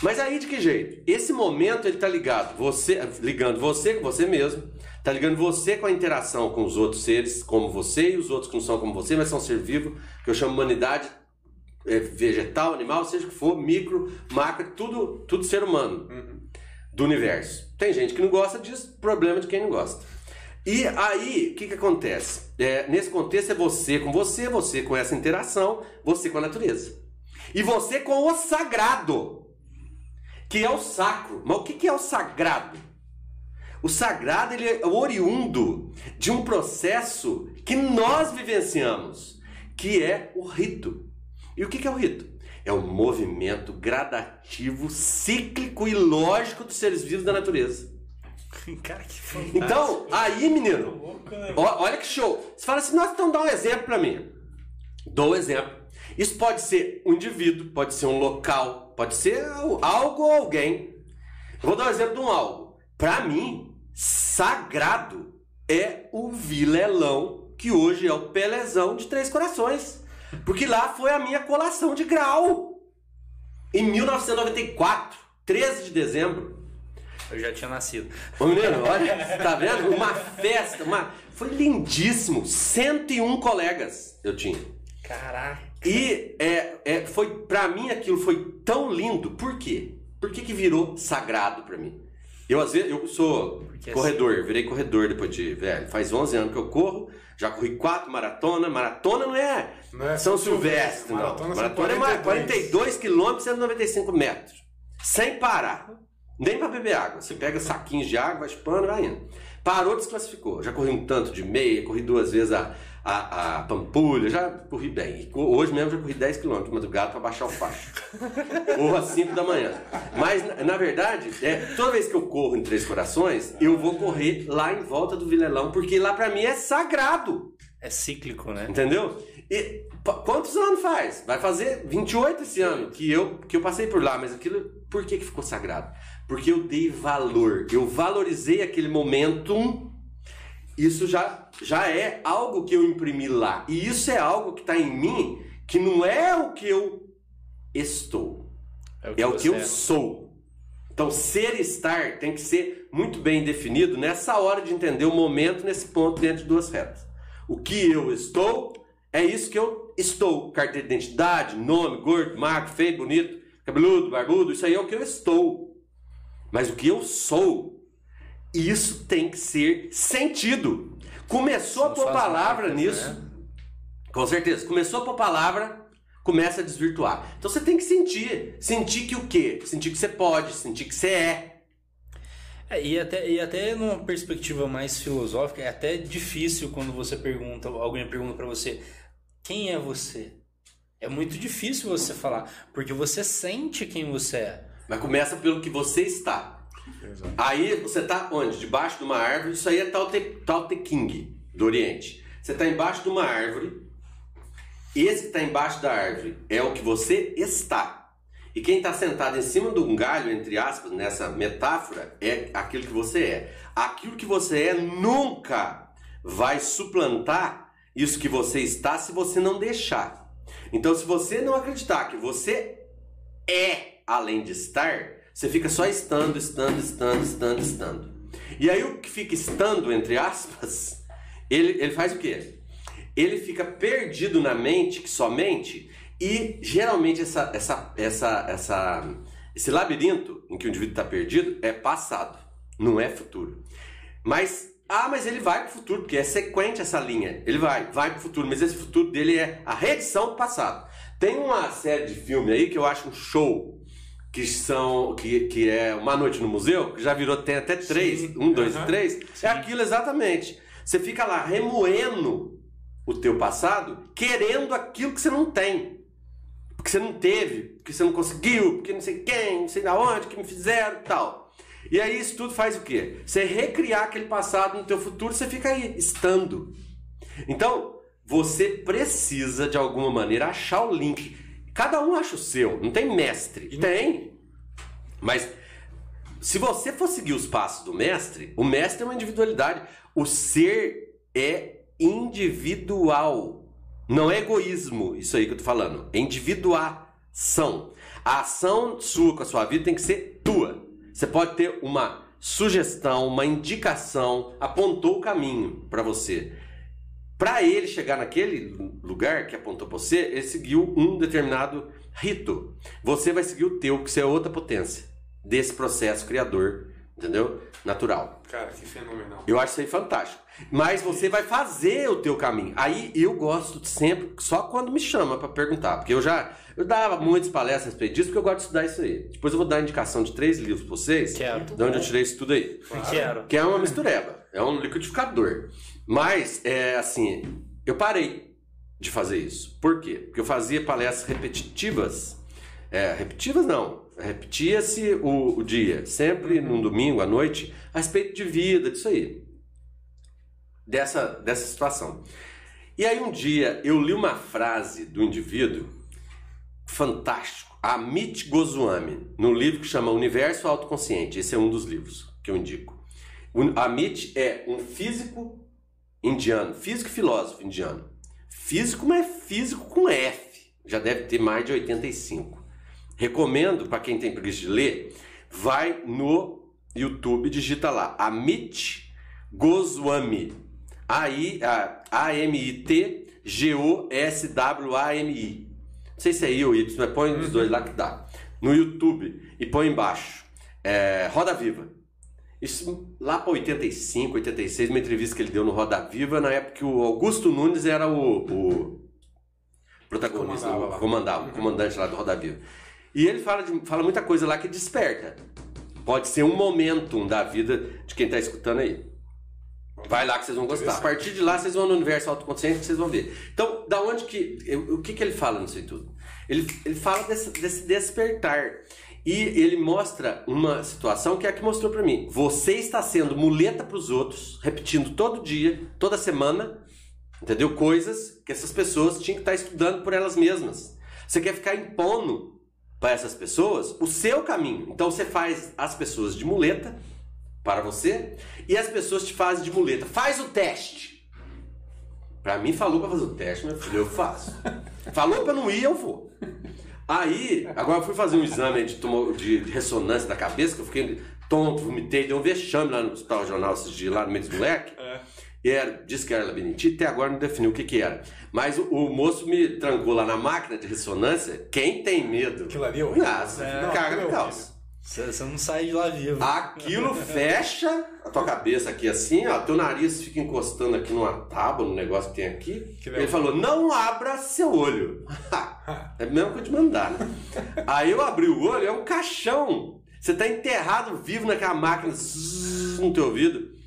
Mas aí de que jeito? Esse momento ele está ligado, você ligando você com você mesmo, Tá ligando você com a interação com os outros seres, como você, e os outros que não são como você, mas são ser vivo, que eu chamo humanidade é, vegetal, animal, seja o que for, micro, macro, tudo, tudo ser humano uhum. Do universo. Tem gente que não gosta disso, problema de quem não gosta. E aí, o que, que acontece? É, nesse contexto é você com você, você com essa interação, você com a natureza. E você com o sagrado, que é o sacro. Mas o que, que é o sagrado? O sagrado ele é oriundo de um processo que nós vivenciamos, que é o rito. E o que é o rito? É o movimento gradativo, cíclico e lógico dos seres vivos da natureza. (laughs) Cara, que fantástico. Então, aí, menino, né? olha que show. Você fala assim, nossa, então dá um exemplo para mim. Dou um exemplo. Isso pode ser um indivíduo, pode ser um local, pode ser algo ou alguém. vou dar um exemplo de um algo. Para mim, sagrado é o Vilelão, que hoje é o Pelezão de Três Corações. Porque lá foi a minha colação de grau. Em 1994, 13 de dezembro. Eu já tinha nascido. Ô menino, olha, tá vendo? Uma festa, uma... foi lindíssimo. 101 colegas eu tinha. Caraca. E é, é, foi para mim aquilo foi tão lindo. Por quê? Por que, que virou sagrado para mim? Eu às vezes eu sou Porque corredor, assim... virei corredor depois de velho. Faz 11 anos que eu corro. Já corri quatro maratona. Maratona não é, não é São Silvestre, não. Maratona, maratona é 42 quilômetros e 195 metros. Sem parar. Nem para beber água. Você pega saquinhos de água, vai chupando e vai indo. Parou, desclassificou. Já corri um tanto de meia, corri duas vezes a, a, a Pampulha, já corri bem. Hoje mesmo já corri 10 km de madrugada para baixar o facho. Corro (laughs) às 5 da manhã. Mas, na verdade, é, toda vez que eu corro em Três Corações, eu vou correr lá em volta do Vilelão, porque lá para mim é sagrado. É cíclico, né? Entendeu? E quantos anos faz? Vai fazer 28 esse ano que eu, que eu passei por lá, mas aquilo, por que, que ficou sagrado? Porque eu dei valor, eu valorizei aquele momento isso já, já é algo que eu imprimi lá. E isso é algo que está em mim que não é o que eu estou, é o que, é o que eu é. sou. Então, ser e estar tem que ser muito bem definido nessa hora de entender o momento, nesse ponto, dentro de duas retas. O que eu estou é isso que eu estou. Carteira de identidade, nome, gordo, magro, feio, bonito, cabeludo, barbudo, isso aí é o que eu estou. Mas o que eu sou isso tem que ser sentido. Começou a pôr palavra nisso. Né? Com certeza. Começou a pôr palavra, começa a desvirtuar. Então você tem que sentir. Sentir que o quê? Sentir que você pode, sentir que você é. é e, até, e até numa perspectiva mais filosófica, é até difícil quando você pergunta, alguém pergunta para você, quem é você? É muito difícil você falar, porque você sente quem você é. Mas começa pelo que você está. Aí você está onde? Debaixo de uma árvore. Isso aí é Tao Te, King, do Oriente. Você está embaixo de uma árvore. Esse que está embaixo da árvore é o que você está. E quem está sentado em cima de um galho, entre aspas, nessa metáfora, é aquilo que você é. Aquilo que você é nunca vai suplantar isso que você está se você não deixar. Então, se você não acreditar que você é além de estar, você fica só estando, estando, estando, estando, estando. E aí o que fica estando, entre aspas, ele, ele faz o quê? Ele fica perdido na mente, que somente, e geralmente essa, essa, essa, essa, esse labirinto em que o indivíduo está perdido é passado, não é futuro. Mas, ah, mas ele vai para o futuro, porque é sequente essa linha. Ele vai, vai para o futuro, mas esse futuro dele é a reedição do passado. Tem uma série de filme aí que eu acho um show que são que, que é uma noite no museu, que já virou tem até três, Sim. um, dois uhum. e três, é Sim. é aquilo exatamente. Você fica lá remoendo o teu passado, querendo aquilo que você não tem, porque você não teve, porque você não conseguiu, porque não sei quem, não sei da onde que me fizeram, tal. E aí isso tudo faz o quê? Você recriar aquele passado no teu futuro, você fica aí estando. Então você precisa de alguma maneira achar o link Cada um acha o seu, não tem mestre. Tem. Mas se você for seguir os passos do mestre, o mestre é uma individualidade. O ser é individual. Não é egoísmo, isso aí que eu tô falando. É individuação. A ação sua com a sua vida tem que ser tua. Você pode ter uma sugestão, uma indicação, apontou o caminho para você. Para ele chegar naquele lugar que apontou para você, ele seguiu um determinado rito. Você vai seguir o teu, que você é outra potência desse processo criador, entendeu? Natural. Cara, que fenomenal. Eu acho isso aí fantástico. Mas você vai fazer o teu caminho. Aí eu gosto sempre, só quando me chama para perguntar, porque eu já eu dava muitas palestras a respeito disso, porque eu gosto de estudar isso aí. Depois eu vou dar a indicação de três livros para vocês. Quero. De onde eu tirei isso tudo aí. Claro. Quero. Que é uma mistureba. É um liquidificador. Mas, é assim, eu parei de fazer isso. Por quê? Porque eu fazia palestras repetitivas. É, repetitivas não. Repetia-se o, o, dia, sempre num domingo à noite, a respeito de vida, disso aí. Dessa, dessa situação. E aí um dia eu li uma frase do indivíduo fantástico, Amit Goswami, no livro que chama Universo Autoconsciente. Esse é um dos livros que eu indico. O Amit é um físico indiano, físico e filósofo indiano. Físico, mas é físico com F. Já deve ter mais de 85. Recomendo para quem tem preguiça de ler, vai no YouTube, digita lá Amit Goswami. A-M-I-T G-O-S-W-A-M-I. Não sei se é I ou Y, mas põe os dois lá que dá. No YouTube e põe embaixo. É, Roda Viva. Isso lá para 85, 86, uma entrevista que ele deu no Roda Viva, na época que o Augusto Nunes era o, o protagonista, comandava, o, comandava, o comandante lá do Roda Viva. E ele fala, de, fala muita coisa lá que desperta. Pode ser um momentum da vida de quem está escutando aí. Vai lá que vocês vão gostar. A partir de lá, vocês vão no universo autoconsciente que vocês vão ver. Então, da onde que. O que, que ele fala nisso aí tudo? Ele, ele fala desse, desse despertar. E ele mostra uma situação que é a que mostrou para mim. Você está sendo muleta para os outros, repetindo todo dia, toda semana, entendeu? Coisas que essas pessoas tinham que estar estudando por elas mesmas. Você quer ficar impondo para essas pessoas o seu caminho. Então você faz as pessoas de muleta para você e as pessoas te fazem de muleta. Faz o teste. Para mim falou para fazer o teste, meu filho, eu faço. (laughs) falou para não ir, eu vou. Aí, agora eu fui fazer um exame de, de ressonância da cabeça, que eu fiquei tonto, vomitei, deu um vexame lá no Hospital Jornal esses dias, lá no meio dos moleques. É. E era, disse que era labirintite, até agora não definiu o que, que era. Mas o, o, moço me trancou lá na máquina de ressonância. Quem tem medo? Aquilo ali é horrível. Ah, é, caga no calça. Você não sai de lá vivo. Aquilo fecha a tua cabeça aqui assim, ó, teu nariz fica encostando aqui numa tábua, no negócio que tem aqui. Que ele falou: não abra seu olho. é mesmo que eu te mandar, né? Aí eu abri o olho, é um caixão. Você tá enterrado vivo naquela máquina zzz, no teu ouvido.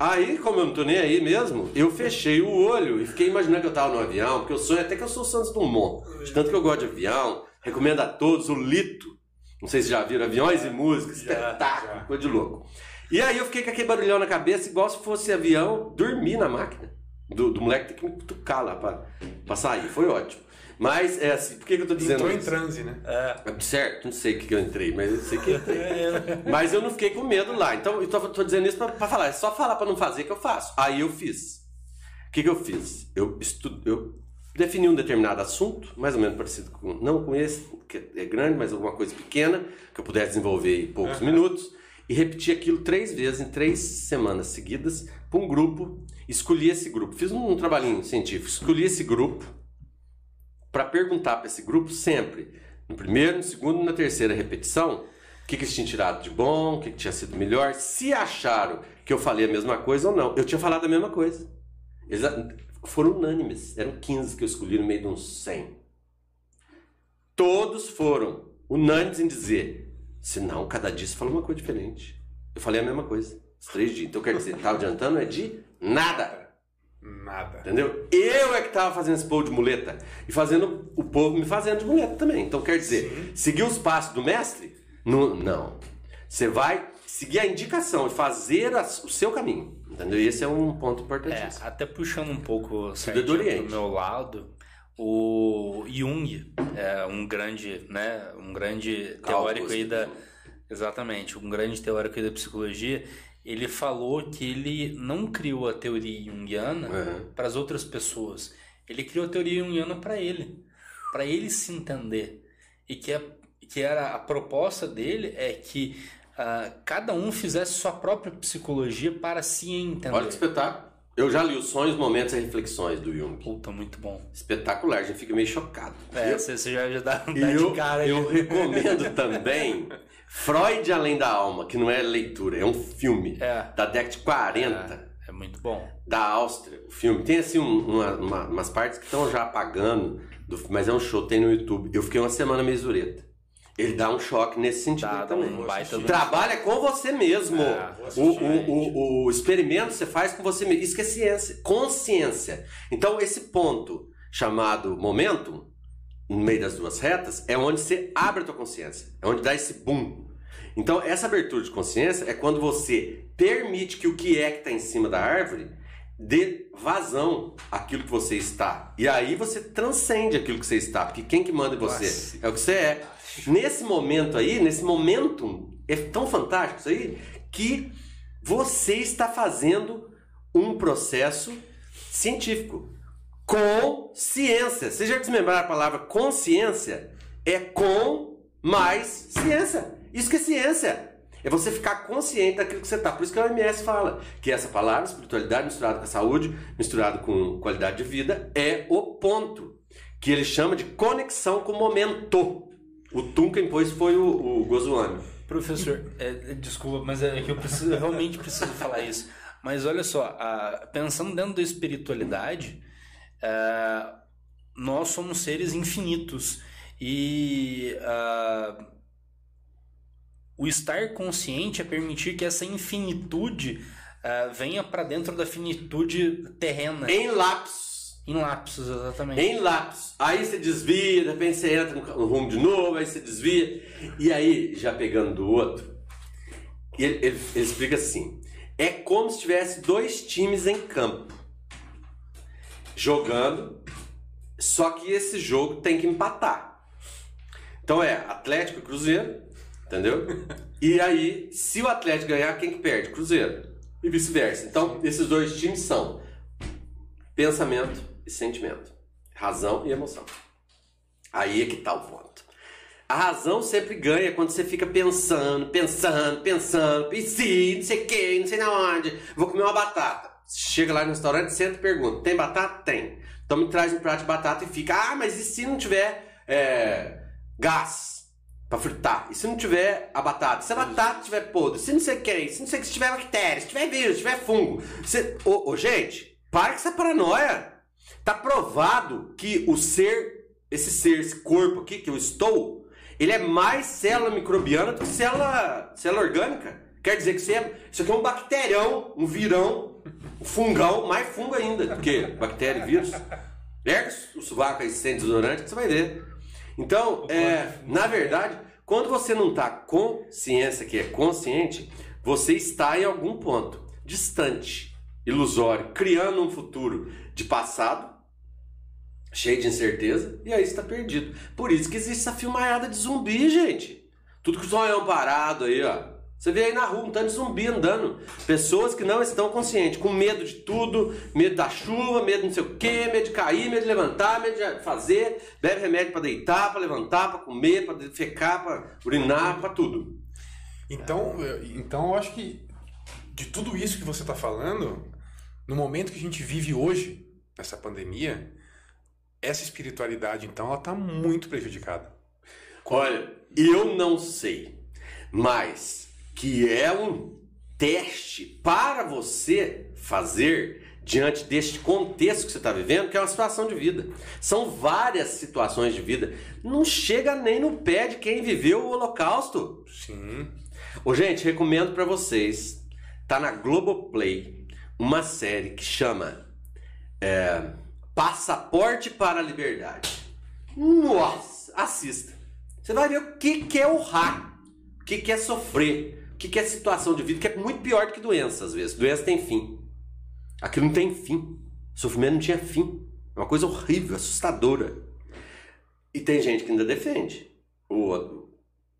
Aí, como eu não tô nem aí mesmo, eu fechei o olho e fiquei imaginando que eu tava no avião, porque eu sonho até que eu sou o Santos Dumont. De tanto que eu gosto de avião, recomendo a todos o Lito não sei se já viram aviões e música, espetáculo, já, coisa de louco. E aí eu fiquei com aquele barulhão na cabeça, igual se fosse avião, dormi na máquina. Do, do moleque ter que me cutucar lá pra, pra sair. Foi ótimo. Mas, é assim, por que, que eu tô dizendo Entrou isso? em transe, né? É. Certo, não sei o que, que eu entrei, mas eu sei que entrei. mas eu não fiquei com medo lá. Então, eu tô, tô dizendo isso pra, pra, falar. É só falar pra não fazer que eu faço. Aí eu fiz. O que, que eu fiz? Eu, estudo, eu defini um determinado assunto, mais ou menos parecido com, não com esse, que é grande, mas alguma coisa pequena, que eu pudesse desenvolver em poucos uhum. minutos, e repeti aquilo três vezes em três semanas seguidas para um grupo. Escolhi esse grupo, fiz um, um trabalhinho científico, escolhi esse grupo para perguntar para esse grupo sempre, no primeiro, no segundo e na terceira repetição, o que, que eles tinham tirado de bom, o que, que tinha sido melhor, se acharam que eu falei a mesma coisa ou não. Eu tinha falado a mesma coisa. Eles foram unânimes. Eram 15 que eu escolhi no meio de uns 100. Todos foram unânimes em dizer: se não, cada dia você falou uma coisa diferente. Eu falei a mesma coisa. Os três dias. Então quer dizer, tá adiantando é de nada. Nada. Entendeu? Eu é que tava fazendo esse povo de muleta. E fazendo o povo me fazendo de muleta também. Então quer dizer, Sim. seguir os passos do mestre? Não. Você vai seguir a indicação e fazer a, o seu caminho. Entendeu? E esse é um ponto importantíssimo. É, até puxando um pouco certinho, do, do meu lado, o Jung é um grande, né, um grande teórico aí da exatamente, um grande teórico aí da psicologia, ele falou que ele não criou a teoria junguiana uhum. para as outras pessoas. Ele criou a teoria junguiana para ele, para ele se entender. E que, a, que era a proposta dele é que uh, cada um fizesse sua própria psicologia para se entender. Olha que espetáculo. Eu já li os sonhos, momentos e reflexões do Jung. Puta, muito bom. Espetacular, a gente fica meio chocado. É, você já, já dá, dá eu, de cara. Eu recomendo também Freud Além da Alma, que não é leitura, é um filme é. da década de 40. É, é, muito bom. Da Áustria, o filme. Tem assim um, uma, uma, umas partes que estão já apagando, do, mas é um show, tem no YouTube. Eu fiquei uma semana mesureta. Ele dá um choque nesse sentido dá, também. Um baita Trabalha com você mesmo. É, o, o, o, o, experimento você faz com você mesmo. Isso que é ciência. Consciência. Então, esse ponto chamado momento, no meio das duas retas, é onde você abre a tua consciência. É onde dá esse boom. Então, essa abertura de consciência é quando você permite que o que é que está em cima da árvore dê vazão àquilo que você está. E aí você transcende aquilo que você está, porque quem que manda em você Nossa. é o que você é. Nesse momento aí, nesse momento, é tão fantástico isso aí, que você está fazendo um processo científico com ciência. Você já desmembraram a palavra consciência? É com mais ciência. Isso que é ciência. É você ficar consciente daquilo que você está. Por isso que a OMS fala que essa palavra, espiritualidade misturada com a saúde, misturado com qualidade de vida, é o ponto. Que ele chama de conexão com o momento. O quem pôs foi o, o Gozuane. Professor, é, desculpa, mas é que eu, preciso, eu realmente preciso falar isso. Mas olha só, a, pensando dentro da espiritualidade, a, é, nós somos seres infinitos. E a, o estar consciente é permitir que essa infinitude uh, venha para dentro da finitude terrena. Em lapsos. Em lapsos, exatamente. Em lapsos. Aí você desvia, de repente você entra no rumo de novo, aí você desvia. E aí, já pegando do outro, ele, ele, ele explica assim: é como se tivesse dois times em campo jogando, só que esse jogo tem que empatar. Então é Atlético e Cruzeiro, Entendeu? E aí, se o Atlético ganhar, quem que perde? Cruzeiro. E vice-versa. Então, esses dois times são pensamento e sentimento. Razão e emoção. Aí é que tá o ponto. A razão sempre ganha quando você fica pensando, pensando, pensando, e se, não sei o que, não sei na onde, vou comer uma batata. Chega lá no restaurante, senta e pergunta: tem batata? Tem. Então me traz um prato de batata e fica: ah, mas e se não tiver é, gás? Pra fritar. E se não tiver a batata? Se a batata tiver podre, se não sei o que, se não sei que, se tiver bactéria, se tiver vírus, se tiver fungo. Se... Ô, ô, gente, para com essa paranoia. Tá provado que o ser, esse ser, esse corpo aqui que eu estou, ele é mais célula microbiana do que célula, célula orgânica. Quer dizer que você é, isso aqui é um bacterião, um virão, um fungão, mais fungo ainda do que bactéria e vírus. Erga o sovaco aí sem desodorante que você vai ver. Então, é, na verdade, quando você não está consciência, que é consciente, você está em algum ponto distante, ilusório, criando um futuro de passado, cheio de incerteza, e aí está perdido. Por isso que existe essa filmaiada de zumbi, gente. Tudo com o sonhão parado aí, ó. Você vê aí na rua um tanto de zumbi andando. Pessoas que não estão conscientes, com medo de tudo, medo da chuva, medo de não sei o quê, medo de cair, medo de levantar, medo de fazer, bebe remédio para deitar, para levantar, para comer, para defecar, para urinar, para tudo. Então, então eu acho que de tudo isso que você está falando, no momento que a gente vive hoje, nessa pandemia, essa espiritualidade, então, ela está muito prejudicada. Olha, eu não sei, mas que é um teste para você fazer diante deste contexto que você está vivendo, que é uma situação de vida. São várias situações de vida. Não chega nem no pé de quem viveu o Holocausto. Sim. Ô, gente, recomendo para vocês. Tá na Globoplay uma série que chama é, Passaporte para a Liberdade. Nossa, assista. Você vai ver o que, que é rá, o que, que é sofrer que, que é situação de vida que é muito pior do que doença, às vezes. Doença tem fim. Aquilo não tem fim. O sofrimento não tinha fim. É uma coisa horrível, assustadora. E tem gente que ainda defende o,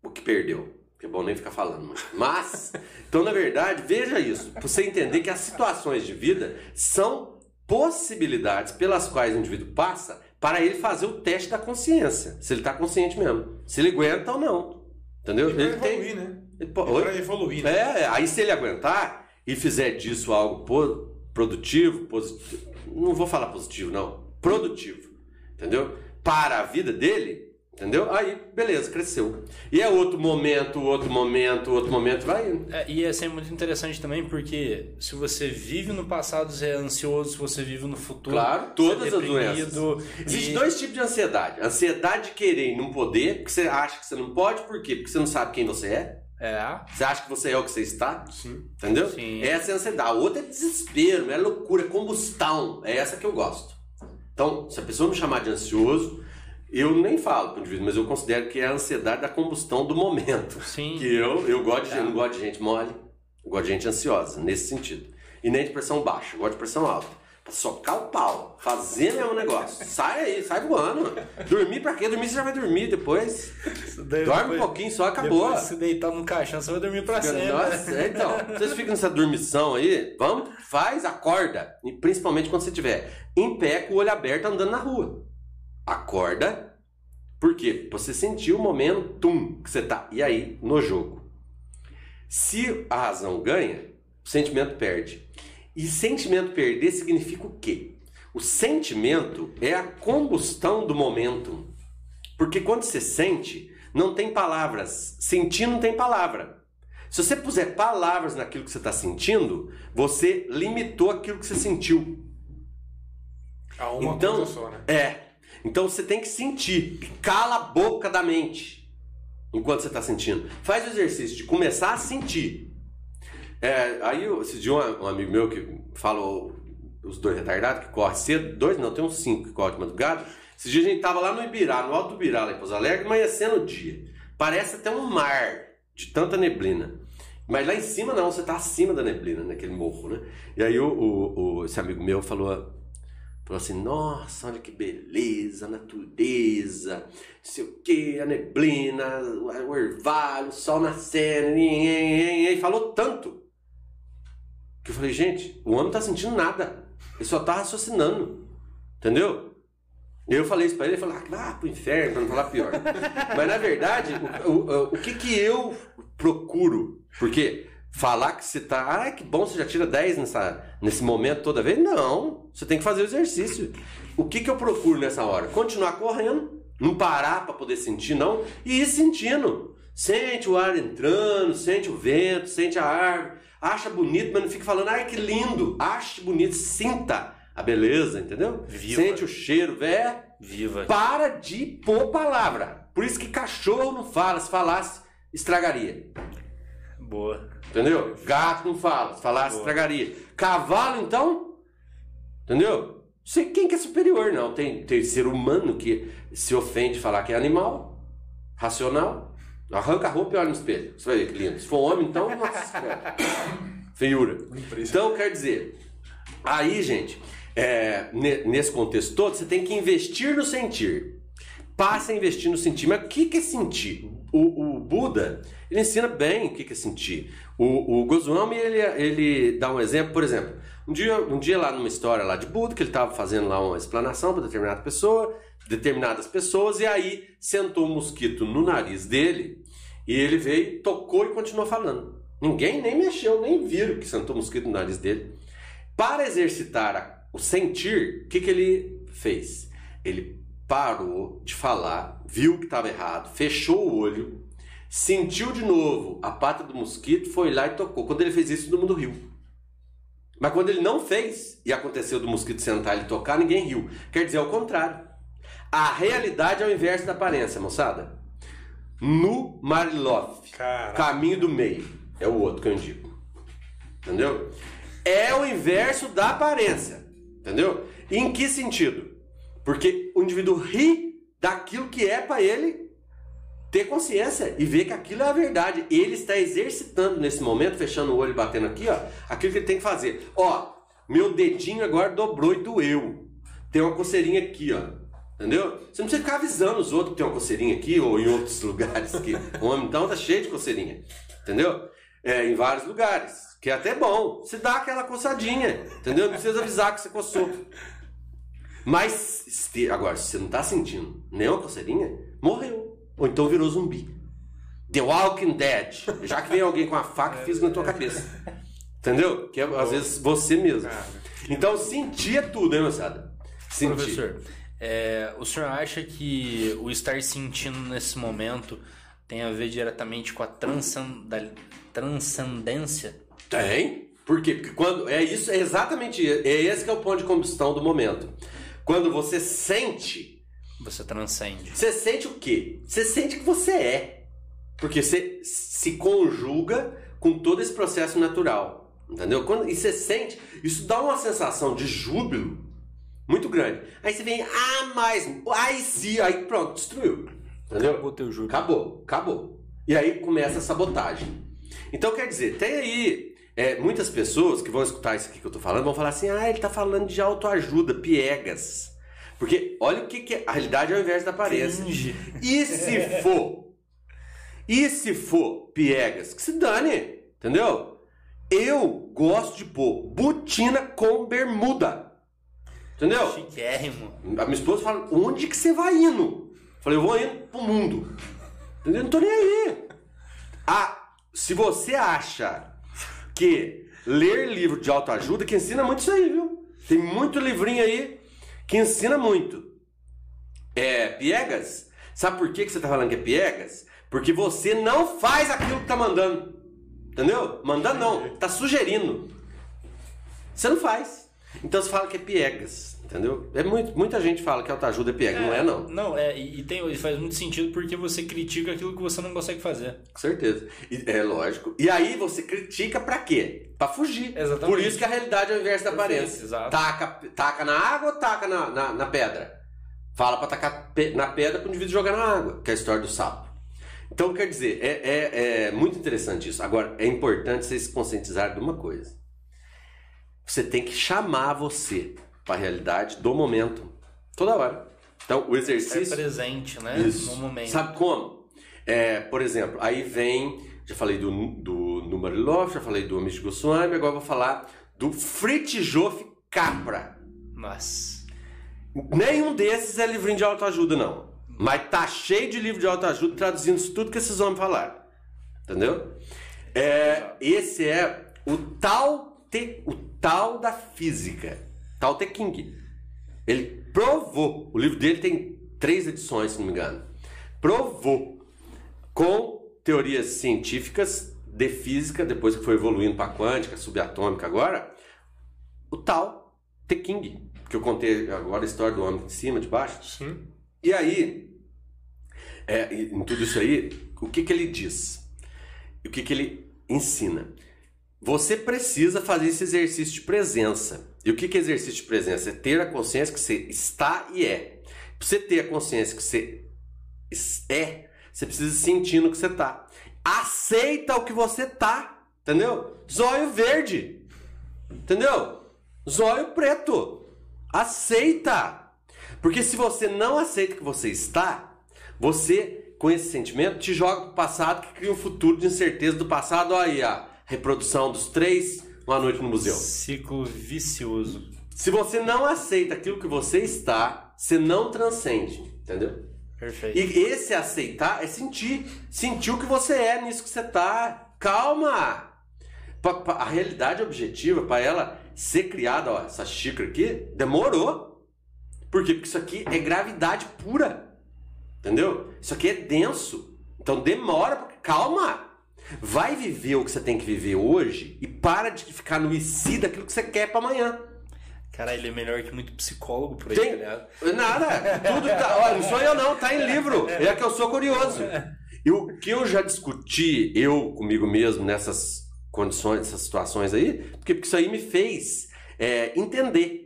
o que perdeu. Que é bom nem ficar falando. Mas, (laughs) então, na verdade, veja isso. Pra você entender que as situações de vida são possibilidades pelas quais o indivíduo passa para ele fazer o teste da consciência. Se ele está consciente mesmo. Se ele aguenta ou não. Entendeu? ele evoluir, tem... né? Ele pode evoluir. Né? É, aí se ele aguentar e fizer disso algo produtivo, positivo, não vou falar positivo, não, produtivo, entendeu? Para a vida dele, Entendeu? Aí, beleza, cresceu. E é outro momento, outro momento, outro momento, vai indo. É, e é sempre muito interessante também, porque se você vive no passado, você é ansioso, se você vive no futuro. Claro, todas é as doenças. Existem e... dois tipos de ansiedade: ansiedade de querer e não poder, porque você acha que você não pode, por quê? Porque você não sabe quem você é. É. Você acha que você é o que você está? Sim. Entendeu? Sim. Essa é a ansiedade. A outra é desespero, é loucura, é combustão. É essa que eu gosto. Então, se a pessoa me chamar de ansioso, eu nem falo para o indivíduo, mas eu considero que é a ansiedade da combustão do momento. Sim. Que eu, eu gosto de, é. não gosto de gente mole, eu gosto de gente ansiosa, nesse sentido. e nem de pressão baixa, eu gosto de pressão alta. Pra socar o pau, fazer mesmo negócio. Sai aí, sai voando. Dormir pra quê? Dormir você já vai dormir depois. Dorme depois, um pouquinho só, acabou. Se deitar num caixão, você vai dormir pra sempre. Nossa, é, então. Vocês ficam nessa dormição aí, vamos, faz, acorda. E principalmente quando você estiver em pé, com o olho aberto, andando na rua. Acorda. Por quê? Você sentiu o momentum que você tá. E aí, no jogo. Se a razão ganha, o sentimento perde. E sentimento perder significa o quê? O sentimento é a combustão do momento. Porque quando você sente, não tem palavras. Sentir não tem palavra. Se você puser palavras naquilo que você está sentindo, você limitou aquilo que você sentiu. A uma então, coisa só, né? É. Então você tem que sentir. Cala a boca da mente enquanto você está sentindo. Faz o exercício de começar a sentir. É, aí, esse dia, um, um amigo meu que falou, os dois retardados, que corre cedo, dois não, tem uns cinco que corre de madrugada. Esse dia a gente tava lá no Ibirá, no Alto Ibirá, lá em Pouso Alegre, amanhecendo o dia. Parece até um mar de tanta neblina. Mas lá em cima não, você tá acima da neblina, naquele morro, né? E aí o, o, o esse amigo meu falou, falou assim, nossa, olha que beleza, a natureza, não sei o que, a neblina, o orvalho, o sol nascendo, e falou tanto que eu falei, gente, o homem não tá sentindo nada. Ele só tá raciocinando. Entendeu? E eu falei isso pra ele, ele falou, ah, pro inferno, pra não falar pior. (laughs) Mas na verdade, o, o, o que que eu procuro? Porque falar que você tá, ah, que bom, você já tira 10 nessa, nesse momento toda vez? Não, você tem que fazer o exercício. O que que eu procuro nessa hora? Continuar correndo, não parar para poder sentir, não, e ir sentindo. Sente o ar entrando, sente o vento, sente a árvore, acha bonito, mas não fica falando, ai que lindo. Ache bonito, sinta a beleza, entendeu? Viva. Sente o cheiro, vé. Viva. Para de pôr palavra. Por isso que cachorro não fala, se falasse, estragaria. Boa. Entendeu? Gato não fala, se falasse, Boa. estragaria. Cavalo, então? Entendeu? Sei quem que é superior, não. Tem, tem ser humano que se ofende falar que é animal, racional. Arranca a roupa e olha no espelho. Você vai ver que lindo. Se for homem, então, nossa Feiura. Então, quer dizer, aí, gente, é, nesse contexto todo, você tem que investir no sentir. Passa a investir no sentir. Mas o que, que é sentir? O, o Buda, ele ensina bem o que, que é sentir. O, o Goswami, ele, ele dá um exemplo, por exemplo, um dia, um dia lá numa história lá de Buda, que ele estava fazendo lá uma explanação para determinada pessoa, determinadas pessoas, e aí sentou um mosquito no nariz dele e ele veio, tocou e continuou falando. Ninguém nem mexeu, nem viram que sentou mosquito no nariz dele. Para exercitar o sentir, o que, que ele fez? Ele parou de falar, viu que estava errado, fechou o olho, sentiu de novo a pata do mosquito, foi lá e tocou. Quando ele fez isso, todo mundo riu. Mas quando ele não fez e aconteceu do mosquito sentar e tocar, ninguém riu. Quer dizer, ao contrário. A realidade é o inverso da aparência, moçada. No Marilov. Caminho do meio. É o outro que eu indico. Entendeu? É o inverso da aparência. Entendeu? Em que sentido? Porque o indivíduo ri daquilo que é para ele ter consciência e ver que aquilo é a verdade. Ele está exercitando nesse momento, fechando o olho e batendo aqui, ó, aquilo que ele tem que fazer. Ó, meu dedinho agora dobrou e doeu. Tem uma coceirinha aqui, ó. Entendeu? Você não precisa ficar avisando os outros que tem uma coceirinha aqui ou em outros (laughs) lugares que o homem então tá cheio de coceirinha. Entendeu? É, em vários lugares. Que é até bom. Você dá aquela coçadinha. Entendeu? Não precisa avisar que você coçou. Mas, agora, se você não tá sentindo nenhuma coceirinha, morreu. Ou então virou zumbi. The Walking Dead. Já que vem alguém com a faca e fiz na tua cabeça. Entendeu? Que é, às vezes você mesmo. Então sentir é tudo, hein, moçada? Sentir. Professor, é, o senhor acha que o estar sentindo nesse momento tem a ver diretamente com a transcendência? Tem. Por quê? Porque quando é isso, é exatamente é esse que é o ponto de combustão do momento. Quando você sente, você transcende. Você sente o quê? Você sente que você é. Porque você se conjuga com todo esse processo natural. Entendeu? Quando, e você sente, isso dá uma sensação de júbilo muito grande. Aí você vem, ah, mais, aí sim, aí pronto, destruiu. Entendeu? Acabou teu juro. Acabou, acabou. E aí começa a sabotagem. Então quer dizer, tem aí é, muitas pessoas que vão escutar isso aqui que eu tô falando vão falar assim: ah, ele tá falando de autoajuda, piegas. Porque olha o que, que é, a realidade é ao invés da aparência. E se for? E se for piegas? Que se dane, entendeu? Eu gosto de pôr botina com bermuda. Entendeu? Chiquérrimo. A minha esposa fala: onde que você vai indo? Eu falei: eu vou indo pro mundo. Entendeu? Não tô nem aí. Ah, se você acha que ler livro de autoajuda que ensina muito isso aí, viu? Tem muito livrinho aí que ensina muito. É, piegas? Sabe por que, que você tá falando que é piegas? Porque você não faz aquilo que tá mandando. Entendeu? Mandando não, tá sugerindo. Você não faz. Então você fala que é piegas. Entendeu? É muito, muita gente fala que autoajuda é pega, é, não é não. Não, é, e tem, faz muito sentido porque você critica aquilo que você não consegue fazer. Com certeza. E, é lógico. E aí você critica pra quê? Pra fugir. Exatamente. Por isso que a realidade é o inverso da aparência. Exato. Taca, taca na água ou taca na, na, na pedra? Fala pra tacar na pedra pro indivíduo jogar na água, que é a história do sapo. Então, quer dizer, é, é, é muito interessante isso. Agora, é importante vocês se conscientizarem de uma coisa. Você tem que chamar você para a realidade do momento. Toda hora. Então, o exercício. Ser presente, né? Isso. No momento. Sabe como? É, por exemplo, aí vem. Já falei do, do Numarilov, já falei do Amish Goswami, agora vou falar do Fritjof Capra. Mas. Nenhum desses é livrinho de autoajuda, não. Mas tá cheio de livro de autoajuda traduzindo tudo que esses homens falaram. Entendeu? É, esse é o tal, te, o tal da física. Tao Te King. Ele provou, o livro dele tem três edições, se não me engano. Provou com teorias científicas de física, depois que foi evoluindo para quântica, subatômica agora, o Tao Te King, que eu contei agora a história do homem de cima, de baixo. Sim. E aí, é, em tudo isso aí, o que, que ele diz? O que, que ele ensina? Você precisa fazer esse exercício de presença. E o que é exercício de presença? É ter a consciência que você está e é. Para você ter a consciência que você é, você precisa sentir no que você está. Aceita o que você tá, entendeu? Zóio verde, entendeu? Zóio preto. Aceita. Porque se você não aceita que você está, você, com esse sentimento, te joga para o passado que cria um futuro de incerteza do passado. Olha aí, a reprodução dos três uma noite no museu. Ciclo vicioso. Se você não aceita aquilo que você está, você não transcende, entendeu? Perfeito. E esse aceitar é sentir. Sentir o que você é nisso que você está. Calma! A realidade objetiva, para ela ser criada, ó, essa xícara aqui, demorou. Por quê? Porque isso aqui é gravidade pura. Entendeu? Isso aqui é denso. Então demora. Calma! Vai viver o que você tem que viver hoje e para de ficar no IC daquilo que você quer para amanhã. Cara, ele é melhor que muito psicólogo por aí, tem... tá Nada. Tudo tá. Olha, não sou eu não, tá em livro. É que eu sou curioso. E o que eu já discuti, eu comigo mesmo, nessas condições, nessas situações aí, porque, porque isso aí me fez é, entender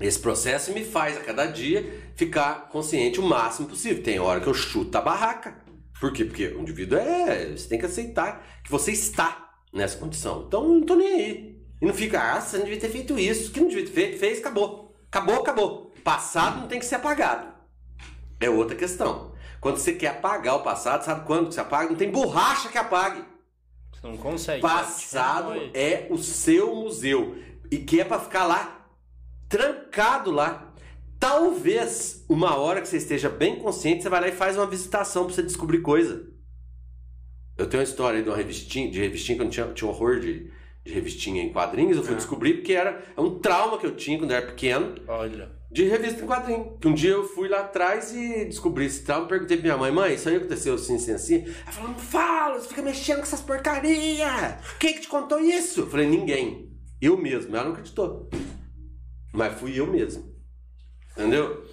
esse processo me faz a cada dia ficar consciente o máximo possível. Tem hora que eu chuto a barraca. Por quê? Porque o indivíduo é. Você tem que aceitar que você está nessa condição. Então não tô nem aí. E não fica, ah, você não devia ter feito isso. que não devia ter feito? Fez, acabou. Acabou, acabou. Passado não tem que ser apagado. É outra questão. Quando você quer apagar o passado, sabe quando você apaga? Não tem borracha que apague. Você não consegue. Passado é o seu museu. E que é para ficar lá, trancado lá. Talvez uma hora que você esteja bem consciente, você vai lá e faz uma visitação para você descobrir coisa. Eu tenho uma história de uma revistinha, de revistinha que eu tinha, tinha horror de, de revistinha em quadrinhos. Eu fui é. descobrir porque era é um trauma que eu tinha quando eu era pequeno. Olha. De revista em quadrinho. Que um dia eu fui lá atrás e descobri esse trauma. Perguntei pra minha mãe, mãe, isso aí aconteceu assim, assim, assim. Ela falou, não fala, você fica mexendo com essas porcarias. Quem que te contou isso? Eu falei, ninguém. Eu mesmo. Ela não acreditou. Mas fui eu mesmo. Entendeu?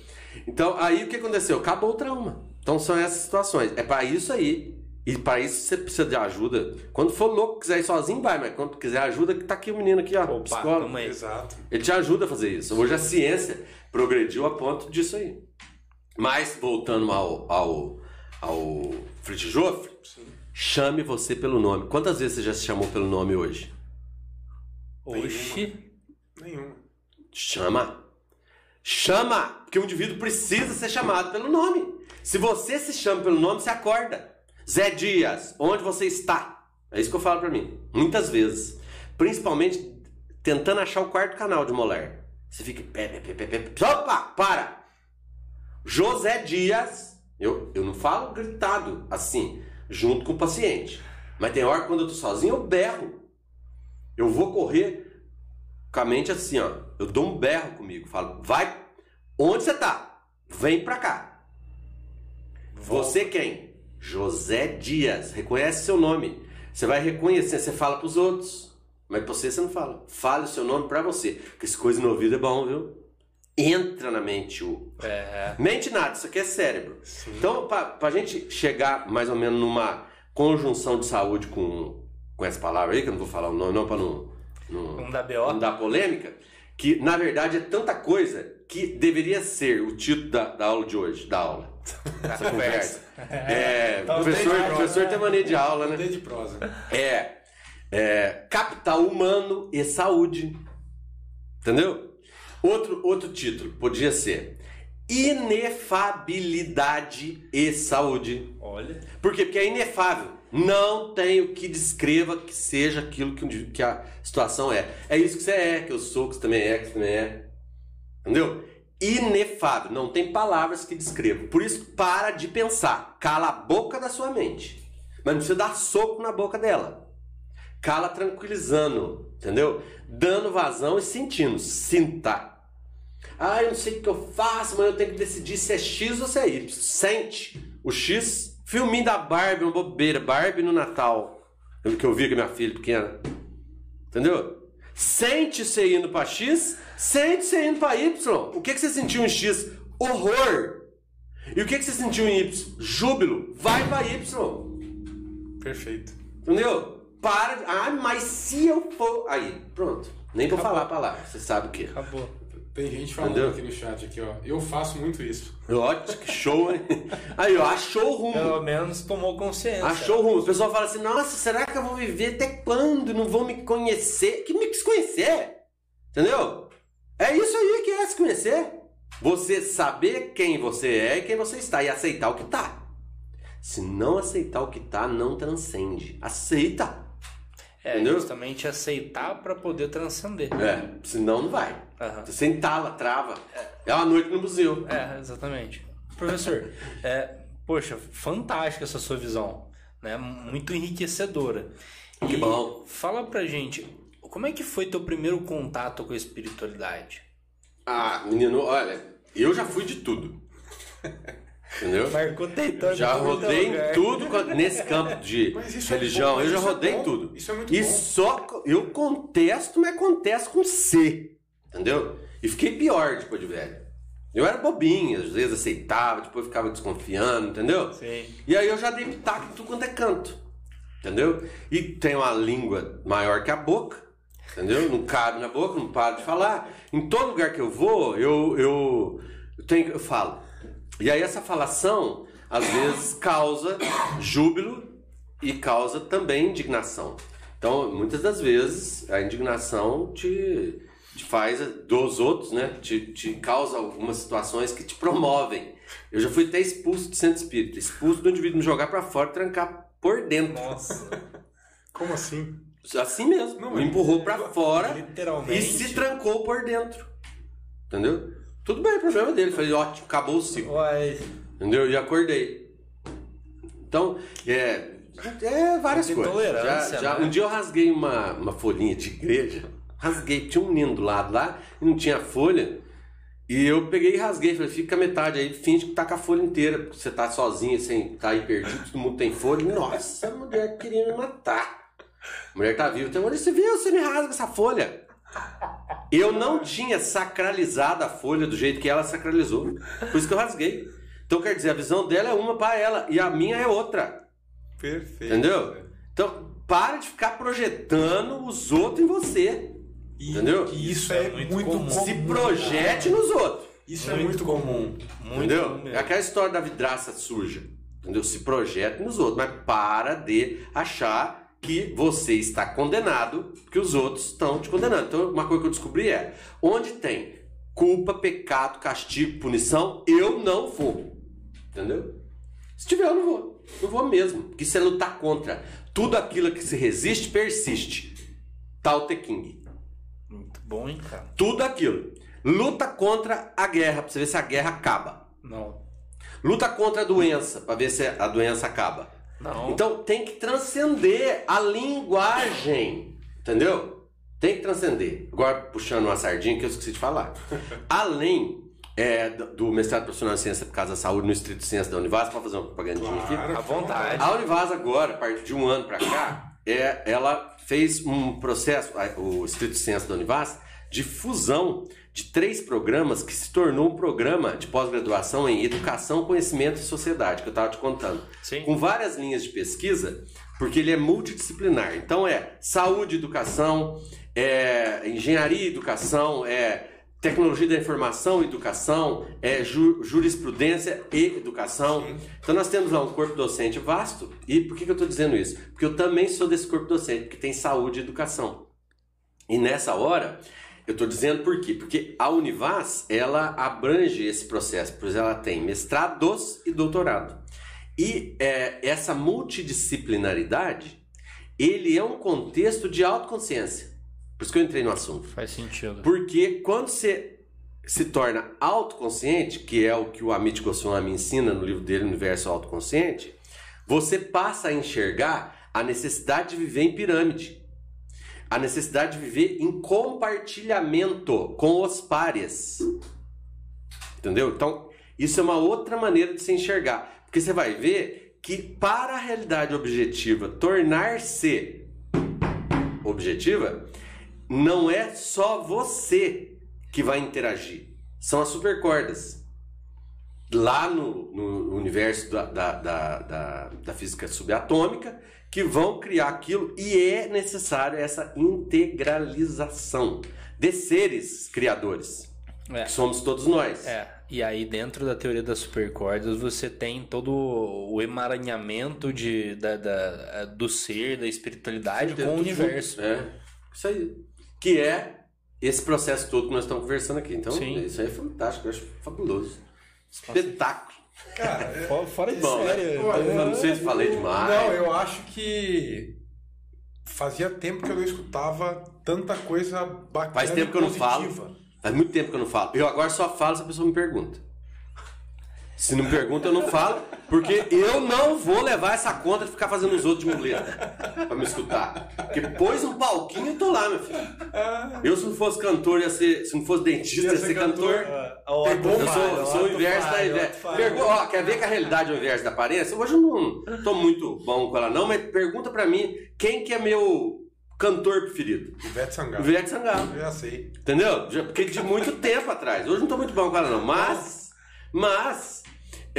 Então, aí o que aconteceu? Acabou o trauma. Então são essas situações. É para isso aí. E para isso você precisa de ajuda. Quando for louco, quiser ir sozinho, vai, mas quando quiser ajuda, tá aqui o menino aqui, ó. Opa, psicólogo. Exato. Ele te ajuda a fazer isso. Hoje a ciência progrediu a ponto disso aí. Mas, voltando ao, ao, ao Fritz Joffre, chame você pelo nome. Quantas vezes você já se chamou pelo nome hoje? Oxi. Nenhuma. Chama. Chama! Porque o indivíduo precisa ser chamado pelo nome. Se você se chama pelo nome, você acorda. Zé Dias, onde você está? É isso que eu falo pra mim. Muitas vezes. Principalmente tentando achar o quarto canal de Molar. Você fica. Pé, pé, pé, pé, pé. Opa! Para! José Dias. Eu, eu não falo gritado assim, junto com o paciente. Mas tem hora quando eu tô sozinho, eu berro. Eu vou correr mente assim, ó. Eu dou um berro comigo. Falo, vai. Onde você tá? Vem pra cá. Volta. Você quem? José Dias. Reconhece seu nome. Você vai reconhecer, você fala pros outros. Mas pra você você não fala. Fale o seu nome pra você. Porque essa coisa no ouvido é bom, viu? Entra na mente o. É. Mente nada, isso aqui é cérebro. Sim. Então, pra, pra gente chegar mais ou menos numa conjunção de saúde com, com essa palavra aí, que eu não vou falar o nome, não, pra não. Não dar BO. Não dar polêmica. Que na verdade é tanta coisa que deveria ser o título da, da aula de hoje, da aula. (laughs) Essa conversa. É, tá professor, professor tem mania de aula, né? de prosa. É é, capital humano e saúde. Entendeu? Outro, outro título podia ser Inefabilidade e saúde. Olha. Por quê? Porque é inefável. Não tem o que descreva que seja aquilo que, que a situação é. É isso que você é, que eu sou, que você também é, que você também é. Entendeu? Inefável. Não tem palavras que descrevam. Por isso, para de pensar. Cala a boca da sua mente. Mas não precisa dar soco na boca dela. Cala tranquilizando, entendeu? Dando vazão e sentindo. Sinta. Ah, eu não sei o que eu faço, mas eu tenho que decidir se é X ou se é Y. Sente. O X, filminho da Barbie, uma bobeira. Barbie no Natal. Que eu vi com minha filha pequena. Entendeu? Sente você indo para X, sente você indo para Y. O que, que você sentiu em X? Horror. E o que, que você sentiu em Y? Júbilo. Vai para Y. Perfeito. Entendeu? para. Ah, mas se eu for. Aí, pronto. Nem vou falar a palavra. Você sabe o que. Acabou. Tem gente falando Entendeu? aqui no chat aqui, ó. Eu faço muito isso. Ótimo, que show, hein? (laughs) Aí, ó, achou o rumo. Pelo menos tomou consciência. Achou o rumo. O pessoal fala assim, nossa, será que eu vou viver até quando? Não vou me conhecer? Que me conhecer? Entendeu? É isso aí que é se conhecer. Você saber quem você é e quem você está e aceitar o que está. Se não aceitar o que está, não transcende. Aceita. É, Entendeu? justamente aceitar para poder transcender. É, senão não vai. Uhum. Você entala, trava. É. é uma noite no museu. É, exatamente. Professor, é, poxa, fantástica essa sua visão. Né? Muito enriquecedora. Que e bom. Fala pra gente, como é que foi teu primeiro contato com a espiritualidade? Ah, menino, olha, eu já fui de tudo. (laughs) Entendeu? Marcou tentando. Já rodei em tudo nesse campo de (laughs) é religião. É eu já rodei é tudo. Isso é muito e bom. só eu contesto, mas contesto com C. Entendeu? E fiquei pior depois de velho. Eu era bobinho, às vezes aceitava, depois ficava desconfiando, entendeu? Sim. E aí eu já dei pitaco em tudo quanto é canto. Entendeu? E tem uma língua maior que a boca. Entendeu? Não cabe na boca, não paro de falar. Em todo lugar que eu vou, eu, eu, eu, tenho, eu falo. E aí essa falação às vezes causa júbilo e causa também indignação. Então, muitas das vezes a indignação te, te faz dos outros, né? Te, te causa algumas situações que te promovem. Eu já fui até expulso de centro espírita, expulso do indivíduo me jogar para fora, trancar por dentro. Nossa. (laughs) Como assim? Assim mesmo. Não, me empurrou para fora literalmente. e se trancou por dentro. Entendeu? Tudo bem, problema dele. Falei, ótimo, acabou o ciclo. Uai. Entendeu? E acordei. Então, é. É várias coisas. Já, já, né? Um dia eu rasguei uma, uma folhinha de igreja. Rasguei, tinha um menino do lado lá e não tinha folha. E eu peguei e rasguei, falei, fica a metade aí, finge que tá com a folha inteira, porque você tá sozinho, sem tá aí perdido, todo mundo tem folha. Nossa, a mulher queria me matar. A mulher tá viva, tem uma você viu, você me rasga essa folha. Eu não tinha sacralizado a folha do jeito que ela sacralizou. Por isso que eu rasguei. Então, quer dizer, a visão dela é uma para ela e a minha é outra. Perfeito. Entendeu? Então, para de ficar projetando os outros em você. E, entendeu? E isso, isso é, é, muito, muito comum. Se projete nos outros. Isso muito é muito comum. comum. entendeu? Comum é aquela história da vidraça suja. Entendeu? Se projete nos outros. Mas para de achar que você está condenado, que os outros estão te condenando. Então, uma coisa que eu descobri é: onde tem culpa, pecado, castigo, punição, eu não vou. Entendeu? Se tiver, eu não vou. Não vou mesmo. Porque isso é lutar contra. Tudo aquilo que se resiste, persiste. Tao Te King. Bom, hein, cara? Tudo aquilo. Luta contra a guerra, pra você ver se a guerra acaba. Não. Luta contra a doença, pra ver se a doença acaba. Não. Então tem que transcender a linguagem. Entendeu? Tem que transcender. Agora, puxando uma sardinha que eu esqueci de falar. (laughs) Além é, do mestrado profissional em ciência por causa da saúde no Estrito Ciência da Univas, para fazer uma propagandinha aqui. À vontade. A Univas agora, a partir de um ano para cá, é, ela fez um processo, o Estrito Ciência da Univas, de fusão de três programas que se tornou um programa de pós-graduação em Educação, Conhecimento e Sociedade, que eu estava te contando. Sim. Com várias linhas de pesquisa, porque ele é multidisciplinar. Então é saúde educação, é engenharia educação, é tecnologia da informação educação, é ju jurisprudência e educação. Sim. Então nós temos lá um corpo docente vasto. E por que, que eu estou dizendo isso? Porque eu também sou desse corpo docente, porque tem saúde e educação. E nessa hora, eu estou dizendo por quê? Porque a Univas, ela abrange esse processo, pois ela tem mestrados e doutorado. E é, essa multidisciplinaridade, ele é um contexto de autoconsciência. Por isso que eu entrei no assunto. Faz sentido. Porque quando você se torna autoconsciente, que é o que o Amit Goswami ensina no livro dele, Universo Autoconsciente, você passa a enxergar a necessidade de viver em pirâmide. A necessidade de viver em compartilhamento com os pares. Entendeu? Então, isso é uma outra maneira de se enxergar. Porque você vai ver que para a realidade objetiva tornar-se objetiva, não é só você que vai interagir. São as supercordas. Lá no, no universo da, da, da, da, da física subatômica, que vão criar aquilo e é necessário essa integralização de seres criadores. É. Que somos todos nós. É. E aí, dentro da teoria das supercordas, você tem todo o emaranhamento de, da, da, do ser, da espiritualidade Sim, com o universo. É. Isso aí. Que é esse processo todo que nós estamos conversando aqui. Então, Sim. isso aí é fantástico, eu acho fabuloso. Espetáculo. Cara, (laughs) é- Fora- de Bom, né? série. Olha, Eu não sei se falei demais. Não, eu acho que fazia tempo que eu não escutava tanta coisa bacana. Faz tempo que eu não positiva. falo. Faz muito tempo que eu não falo. Eu agora só falo se a pessoa me pergunta. Se não pergunta, eu não falo, porque eu não vou levar essa conta de ficar fazendo os outros de muleta pra me escutar. Porque pôs um palquinho e tô lá, meu filho. Eu, se não fosse cantor, ia ser. Se não fosse dentista, ia ser cantor. Pegou Eu sou, sou o inverso da. Pergu- ó, quer ver que a realidade é o inverso da aparência? Hoje eu não tô muito bom com ela, não, mas pergunta pra mim quem que é meu cantor preferido. Ivete Sangalo. Ivete Sangalo. Eu já sei. Entendeu? Porque de muito tempo atrás. Hoje não tô muito bom com ela, não. Mas. Mas.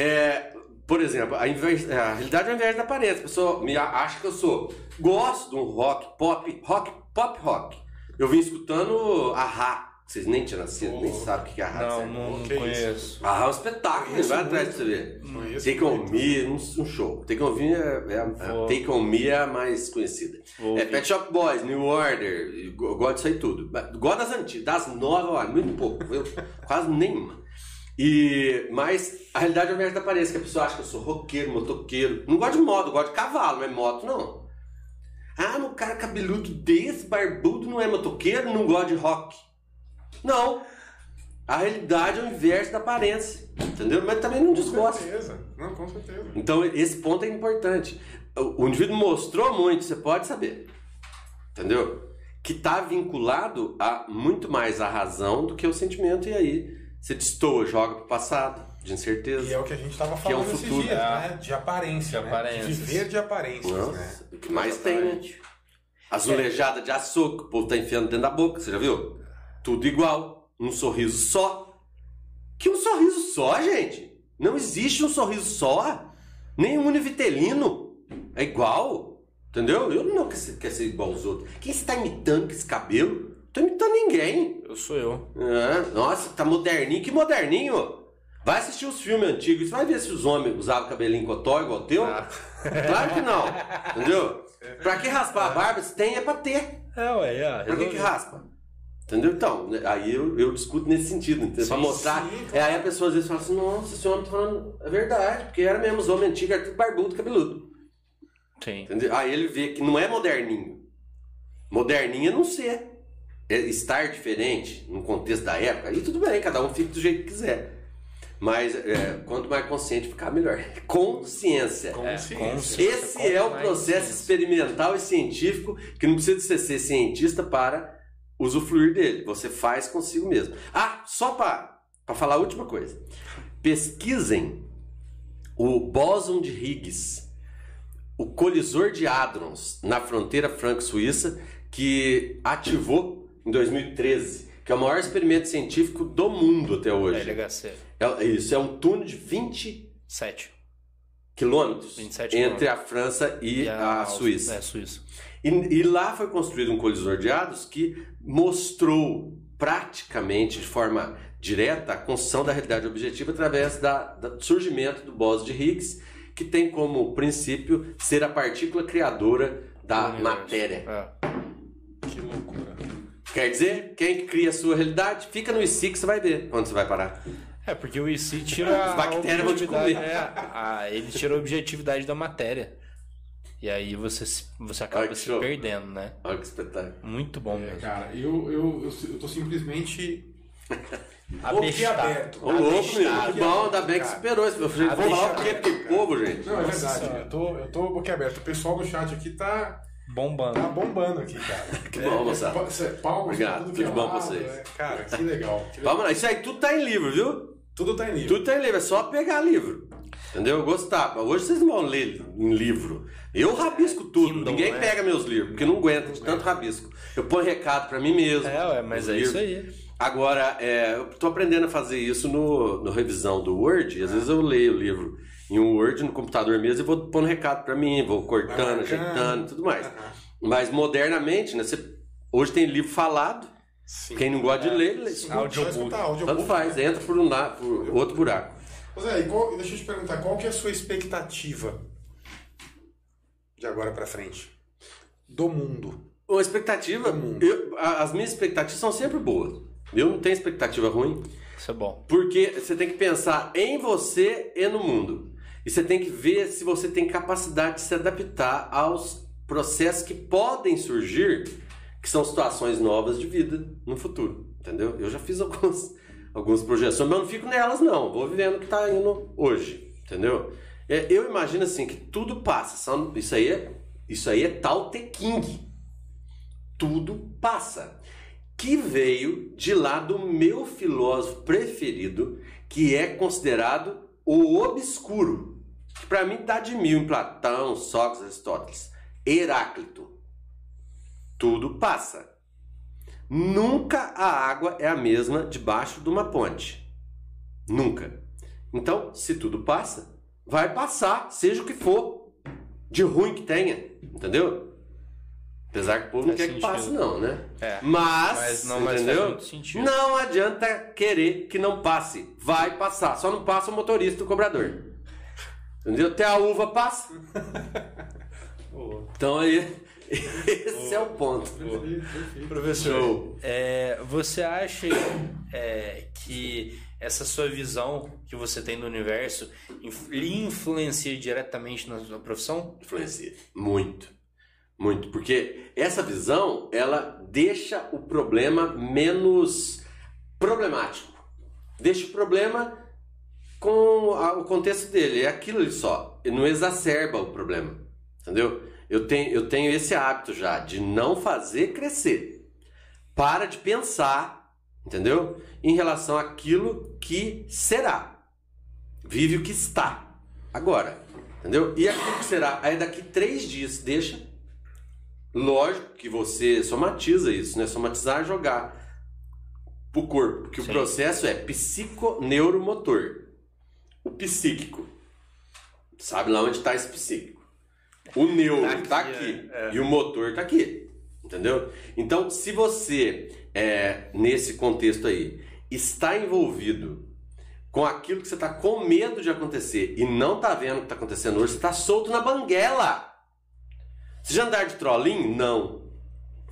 É, por exemplo, a, invers- a realidade é o inverso da aparência. A pessoa me a- acha que eu sou. Gosto de um rock, pop, rock, pop rock. Eu vim escutando a Ra. Vocês nem tinham nascido, nem sabem o que é a Ra. Não, não, não conheço. A Ra é um espetáculo, Conheço vai atrás pra você ver. Conheço Take On muito. Me, um, um show. Take On Me é, é a, a Vou- Take On Me é a mais conhecida. Vou É. Pet Shop Boys, New Order, eu go- eu gosto disso aí tudo. Gosto das antigas, das novas, olha, muito pouco, (laughs) quase nenhuma. E, mas a realidade é o inverso da aparência, que a pessoa acha que eu sou roqueiro, motoqueiro. Não gosto de moto, gosto de cavalo, não é moto, não. Ah, um cara cabeludo desse, barbudo, não é motoqueiro, não gosta de rock. Não. A realidade é o inverso da aparência, entendeu? Mas também não Com desgosta. certeza. Não, com certeza. Então esse ponto é importante. O o indivíduo mostrou muito, você pode saber. Entendeu? Que está vinculado a muito mais a razão do que o sentimento, e aí você destoa, joga pro passado, de incerteza. E é o que a gente tava Que é o falando esses futuro. dias, né? De aparência, De né? aparências. De viver de aparências, Nossa, né? o que mais tem, né? Azulejada de açúcar, o povo tá enfiando dentro da boca, você já viu? Tudo igual, um sorriso só. Que um sorriso só, gente? Não existe um sorriso só. Nem um univitelino. É igual. Entendeu? Eu não quero ser, quero ser igual aos outros. Quem você tá imitando com esse cabelo? Tô imitando ninguém. Eu sou eu. Nossa, tá moderninho. Que moderninho? Vai assistir os filmes antigos. Você vai ver se os homens usavam cabelinho cotó igual o teu. Ah. Claro que não. Entendeu? (laughs) Pra que raspar a barba? Se tem é pra ter. É, ué, é. Pra que, que raspa? Entendeu? Então, aí eu, eu discuto nesse sentido, entendeu? Sim, pra mostrar. Sim, é, aí a pessoa às vezes fala assim, nossa, esse homem tá falando. É verdade, porque era mesmo os homens antigos, era tudo barbudo, cabeludo. Sim. Entendeu? Aí ele vê que não é moderninho. Moderninho é não ser. É estar diferente no contexto da época, aí tudo bem, cada um fica do jeito que quiser. Mas é, quanto mais consciente ficar, melhor. (laughs) Consciência. Consciência. Esse é o processo experimental e científico que não precisa de você ser cientista para usufruir dele. Você faz consigo mesmo. Ah, só para falar a última coisa. Pesquisem o bóson de Higgs, o colisor de hadrons na fronteira franco-suíça que ativou em 2013, que é o maior experimento científico do mundo até hoje. LHC. É, isso, é um túnel de 27 quilômetros 27 entre a França e, e a, a, Suíça. É, Suíça. E, e, lá foi construído um colisor de hadrons que mostrou praticamente de forma direta a construção da realidade objetiva através da, do surgimento do bóson de Higgs, que tem como princípio ser a partícula criadora da matéria. É. Que loucura. Quer dizer, quem cria a sua realidade, fica no IC que você vai ver onde você vai parar. É, porque o IC tira As bactérias vão te comer. É, a, ele tira a objetividade da matéria. E aí você, você acaba se show. perdendo, né? Olha que espetáculo. Muito bom é, mesmo. Cara, eu, eu, eu, eu tô simplesmente (laughs) Abestado. Ô, louco, meu. Que bom, ainda bem que superou esse. Vou falar o quê? Porque povo, gente. Não, é verdade. Eu tô, eu tô boquiaberto. O pessoal do chat aqui tá Bombando. Tá bombando aqui, cara. (laughs) que bom, moçada. É, palmas, Obrigado, tudo, tudo bom pra vocês. É, cara, que legal. Que legal. Vamos lá, isso aí tudo tá em livro, viu? Tudo tá em livro. Tudo tá em livro, é só pegar livro. Entendeu? Gostar. Hoje vocês não vão ler em livro. Eu rabisco tudo. Kindle, Ninguém né? pega meus livros, porque não aguenta de tanto rabisco. Eu ponho recado para mim mesmo. É, ué, mas é livros. isso aí. Agora, é, eu tô aprendendo a fazer isso no, no revisão do Word. E às vezes eu leio o livro em um Word no computador mesmo e vou pondo recado para mim, vou cortando, ajeitando e tudo mais. Mas modernamente, né? Você, hoje tem livro falado. Sim, Quem não gosta é, de ler, lê. Audiobook. Tanto faz, né? entra por, um, por outro buraco. Zé, qual, deixa eu te perguntar, qual que é a sua expectativa de agora para frente? Do mundo. Uma expectativa, mundo. Eu, as minhas expectativas são sempre boas. Eu não tenho expectativa ruim. Isso é bom. Porque você tem que pensar em você e no mundo. E você tem que ver se você tem capacidade de se adaptar aos processos que podem surgir, que são situações novas de vida no futuro, entendeu? Eu já fiz algumas, algumas projeções, mas eu não fico nelas não, vou vivendo o que está indo hoje, entendeu? É, eu imagino assim que tudo passa, isso aí é, isso aí é tal te king, tudo passa, que veio de lá do meu filósofo preferido, que é considerado o obscuro, que para mim está de mil em Platão, Sócrates, Aristóteles Heráclito. Tudo passa. Nunca a água é a mesma debaixo de uma ponte. Nunca. Então, se tudo passa, vai passar, seja o que for, de ruim que tenha, entendeu? Apesar que o povo não quer sentido. que passe, não, né? É, mas, mas, não, entendeu? não adianta querer que não passe. Vai passar. Só não passa o motorista e o cobrador. Entendeu? Até a uva passa. (laughs) Então aí, (laughs) esse é o ponto. Professor, é, você acha é, que essa sua visão que você tem do universo lhe influencia diretamente na sua profissão? Influencia. Muito. Muito. Porque essa visão, ela deixa o problema menos problemático. Deixa o problema com o contexto dele. É aquilo só. Não exacerba o problema. Entendeu? eu tenho, eu tenho esse hábito já de não fazer crescer. Para de pensar, entendeu? Em relação àquilo que será. Vive o que está. Agora, entendeu? E aquilo que será, aí daqui três dias, deixa. Lógico que você somatiza isso, né? Somatizar é jogar pro corpo, porque Sim. o processo é psiconeuromotor. O psíquico. Sabe lá onde está esse psíquico? O neuro tá aqui, tá aqui é. e o motor tá aqui. Entendeu? Então, se você, é, nesse contexto aí, está envolvido com aquilo que você está com medo de acontecer e não está vendo o que está acontecendo hoje, você está solto na banguela. Você já andar de trollinho? Não.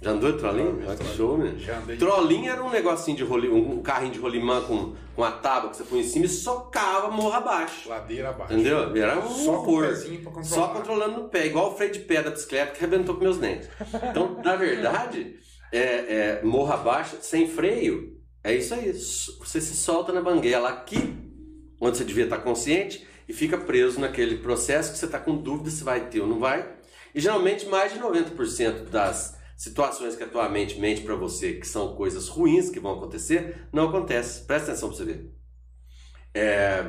Já andou de trollinho? Ah, que show, né? Trollinho era um negocinho de rolimã, um carrinho de rolimã com, com a tábua que você põe em cima e socava morro abaixo. Ladeira abaixo. Entendeu? Era um Só horror. Só controlando no pé, igual o freio de pé da bicicleta que arrebentou com meus dentes. Então, na verdade, é, é, morro abaixo, sem freio, é isso aí. Você se solta na banguela aqui, onde você devia estar consciente, e fica preso naquele processo que você está com dúvida se vai ter ou não vai. E geralmente mais de 90% das situações que a tua mente mente para você que são coisas ruins que vão acontecer, não acontece. Presta atenção para você ver. É,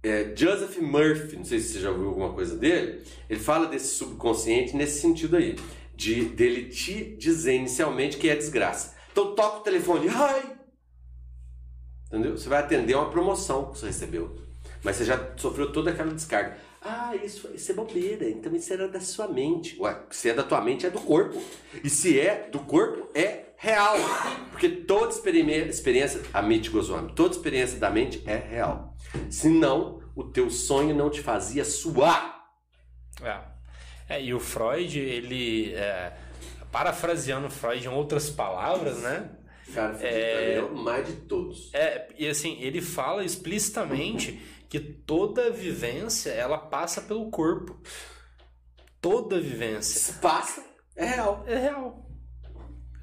é, Joseph Murphy, não sei se você já ouviu alguma coisa dele, ele fala desse subconsciente nesse sentido aí, de dele te dizer inicialmente que é desgraça. Então toca o telefone, ai! Entendeu? Você vai atender uma promoção que você recebeu, mas você já sofreu toda aquela descarga. Ah, isso, isso é bobeira, então isso era da sua mente. Ué, se é da tua mente, é do corpo. E se é do corpo, é real. Porque toda experiência, a mente Goswami, toda experiência da mente é real. Senão, o teu sonho não te fazia suar. É. é e o Freud, ele, é, parafraseando Freud em outras palavras, né? Cara, é, é o mais de todos. É, e assim, ele fala explicitamente que toda vivência ela passa pelo corpo. Toda vivência. Passa, é real. É real.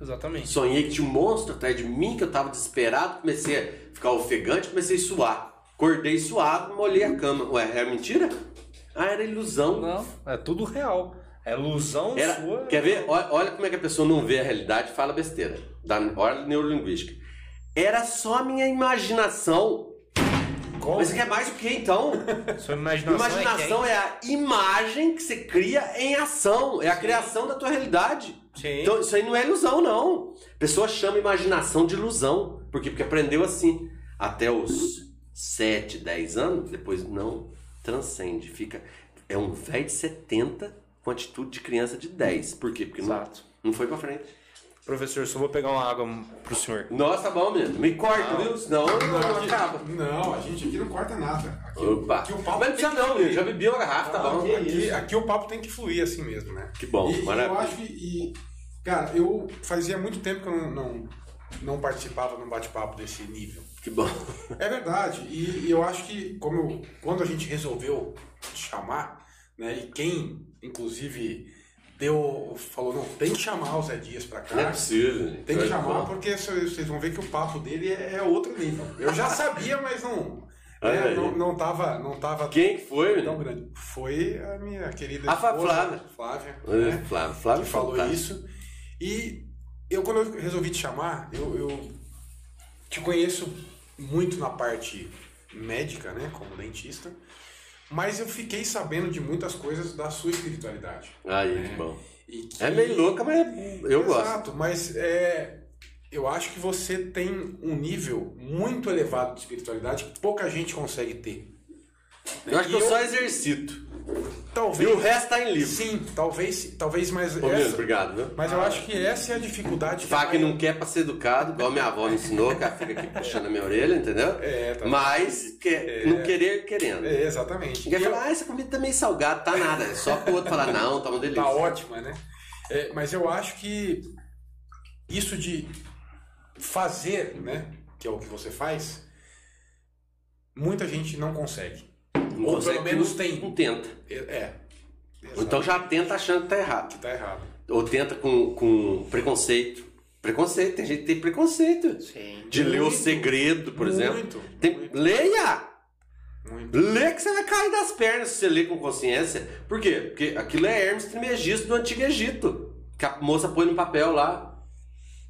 Exatamente. Sonhei que tinha um monstro atrás de mim, que eu tava desesperado, comecei a ficar ofegante, comecei a suar. Acordei suado, molhei a cama. Ué, era mentira? Ah, era ilusão. Não, é tudo real. É ilusão era, sua. Quer ver? Olha, olha, como é que a pessoa não vê a realidade e fala besteira. Da ordem neurolinguística. Era só a minha imaginação como? Mas você quer mais o que então? (laughs) Sua imaginação, imaginação é, é, a imagem que você cria em ação. É a Sim. criação da tua realidade. Sim. Então isso aí não é ilusão, não. A pessoa chama imaginação de ilusão. Por quê? Porque aprendeu assim. Até os 7, 10 anos, depois não transcende. Fica. É um velho de 70 com atitude de criança de 10. Por quê? Porque não, não foi pra frente. Professor, só vou pegar uma água pro senhor. Nossa, tá bom, menino. Me corta, viu? Senão não, não, não acaba. Não, a gente aqui não corta nada. Aqui, Opa. Aqui o papo Mas não precisa não, menino. Já bebi uma garrafa, tá bom. Aqui, aqui, o papo tem que fluir assim mesmo, né? Que bom, e, maravilha. Eu acho que, e, cara, eu fazia muito tempo que eu não, não, não participava num bate-papo desse nível. Que bom. É verdade. E, e eu acho que como eu, quando a gente resolveu chamar, né, e quem, inclusive deu, falou, não, tem que chamar o Zé Dias pra cá. Não é possível. Tem que chamar, porque vocês vão ver que o papo dele é, é outro nível. Eu já sabia, mas não. (laughs) É, não, não tava, não tava Quem foi? Tão grande. Foi a minha querida a esposa, Flávia. Flávia, né? Flávia, Flávia que falou isso. E eu quando eu resolvi te chamar, eu, eu te conheço muito na parte médica, né, como dentista. Mas eu fiquei sabendo de muitas coisas da sua espiritualidade. Aí, né? que bom. Que... É meio louca, mas eu Exato, gosto. Exato, mas é, eu acho que você tem um nível muito elevado de espiritualidade que pouca gente consegue ter. Eu acho que eu, eu só exercito. Talvez. E o resto tá em livro. Sim, talvez, talvez mais. Ô, essa, obrigado, viu? Mas eu acho que essa é a dificuldade. Fala que, não quer pra ser educado, igual minha avó me ensinou, que ela fica aqui puxando a minha orelha, entendeu? É, tá Mas é. não querer querendo. É, exatamente. Ninguém fala, ah, essa comida tá meio salgada, tá nada. É só pro outro falar, não, tá uma delícia. Tá ótima, né? É, mas eu acho que isso de fazer, né? Que é o que você faz, muita gente não consegue. Não Ou pelo menos tem. Não tenta. É. é então já tenta achando que tá errado. Que tá errado. Ou tenta com, com preconceito. Preconceito, tem gente que tem preconceito. Sim. De muito, ler o segredo, por muito, exemplo. Tem, muito. Leia! Muito. Lê que você vai cair das pernas se você ler com consciência. Por quê? Porque aquilo é Hermes Trismegisto do Antigo Egito. Que a moça põe no papel lá.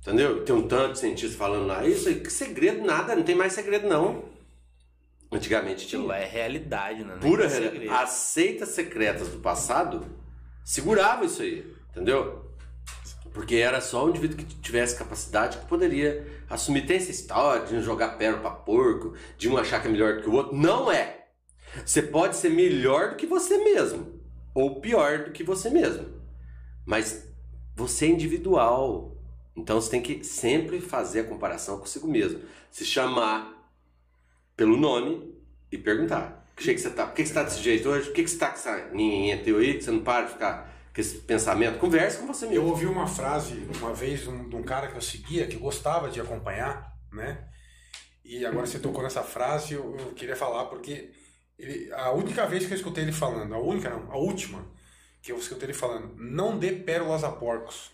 Entendeu? Tem um tanto de cientistas falando lá. Isso aí, que segredo nada, não tem mais segredo não. Antigamente tinha. Aquilo é realidade, né? Pura realidade. As seitas secretas do passado seguravam isso aí, entendeu? Porque era só um indivíduo que tivesse capacidade que poderia assumir. Tem essa história de um jogar pérola para porco, de um achar que é melhor do que o outro. Não é! Você pode ser melhor do que você mesmo, ou pior do que você mesmo. Mas você é individual. Então você tem que sempre fazer a comparação consigo mesmo. Se chamar pelo nome e perguntar. Que que você tá, por que, você tá desse jeito hoje? Por que, que você tá com essa ninhinha teu aí que você não para de ficar com esse pensamento, converse com você mesmo. Eu ouvi uma frase uma vez de um, cara que eu seguia, que gostava de acompanhar, né? E agora você tocou nessa frase, eu, eu queria falar porque ele, a única vez que eu escutei ele falando, a única não, a última que eu escutei ele falando, não dê pérolas a porcos.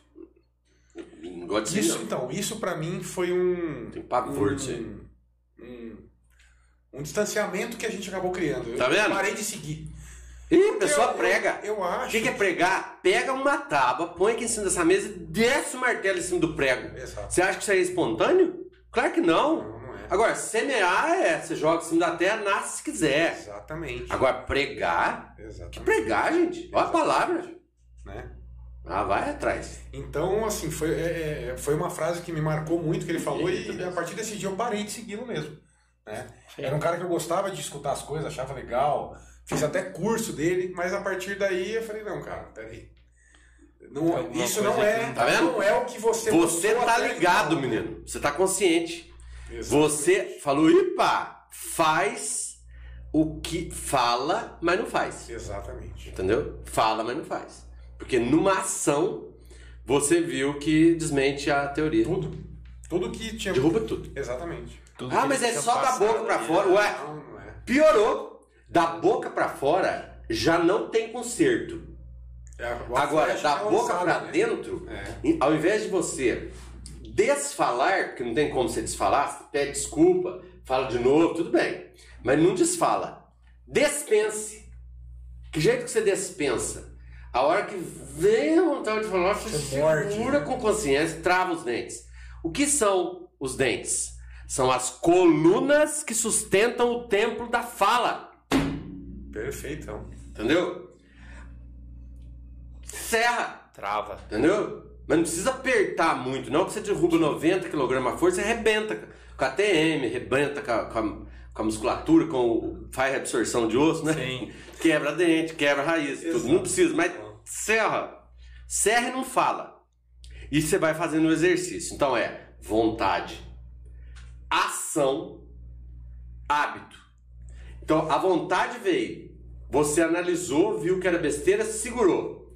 Isso, então, isso para mim foi um. Tem pavor um, um, um, distanciamento que a gente acabou criando. Tá vendo? Eu parei de seguir. Ih, a pessoa eu, prega. Eu, eu acho. O que, que é pregar? Pega uma tábua, põe aqui em cima dessa mesa e desce o martelo em cima do prego. Exato. Você acha que isso aí é espontâneo? Claro que não. Não, não é. Agora, semear é, você joga em cima da terra, nasce se quiser. Exatamente. Agora, pregar. Exatamente. Que pregar, gente? Olha a palavra. Né? Ah, vai atrás. Então, assim, foi, é, é, foi uma frase que me marcou muito que ele falou e a partir desse dia eu parei de segui-lo mesmo. Né? Era um cara que eu gostava de escutar as coisas, achava legal, fiz até curso dele, mas a partir daí eu falei, não, cara, peraí. Não, isso não é, tá vendo? não é o que você Você tá ligado, então. menino. Você tá consciente. Exatamente. Você falou, ipa, faz o que fala, mas não faz. Exatamente. Entendeu? Fala, mas não faz. Porque numa ação você viu que desmente a teoria. Tudo. Tudo que tinha. Derruba tudo. Exatamente. Tudo ah, mas é só da boca pra fora. Ué, não, não é. piorou. Da boca pra fora já não tem conserto. É, Agora, da boca para né? dentro, é. ao invés de você desfalar, que não tem como você desfalar, pede desculpa, fala de novo, tudo bem. Mas não desfala. Despense. Que jeito que você despensa? A hora que vem a vontade de falar, você, você segura com consciência, trava os dentes. O que são os dentes? São as colunas que sustentam o templo da fala. Perfeito. Entendeu? Serra. Trava. Entendeu? Mas não precisa apertar muito, não, que você derruba 90 kg a força, você arrebenta com a TM, arrebenta com a, com a, com a musculatura, com faz absorção de osso, né? Sim. (laughs) Quebra dente, quebra raiz, Exato. tudo. Não precisa, mas serra. Serra e não fala. E você vai fazendo o exercício. Então é vontade, ação, hábito. Então a vontade veio, você analisou, viu que era besteira, segurou.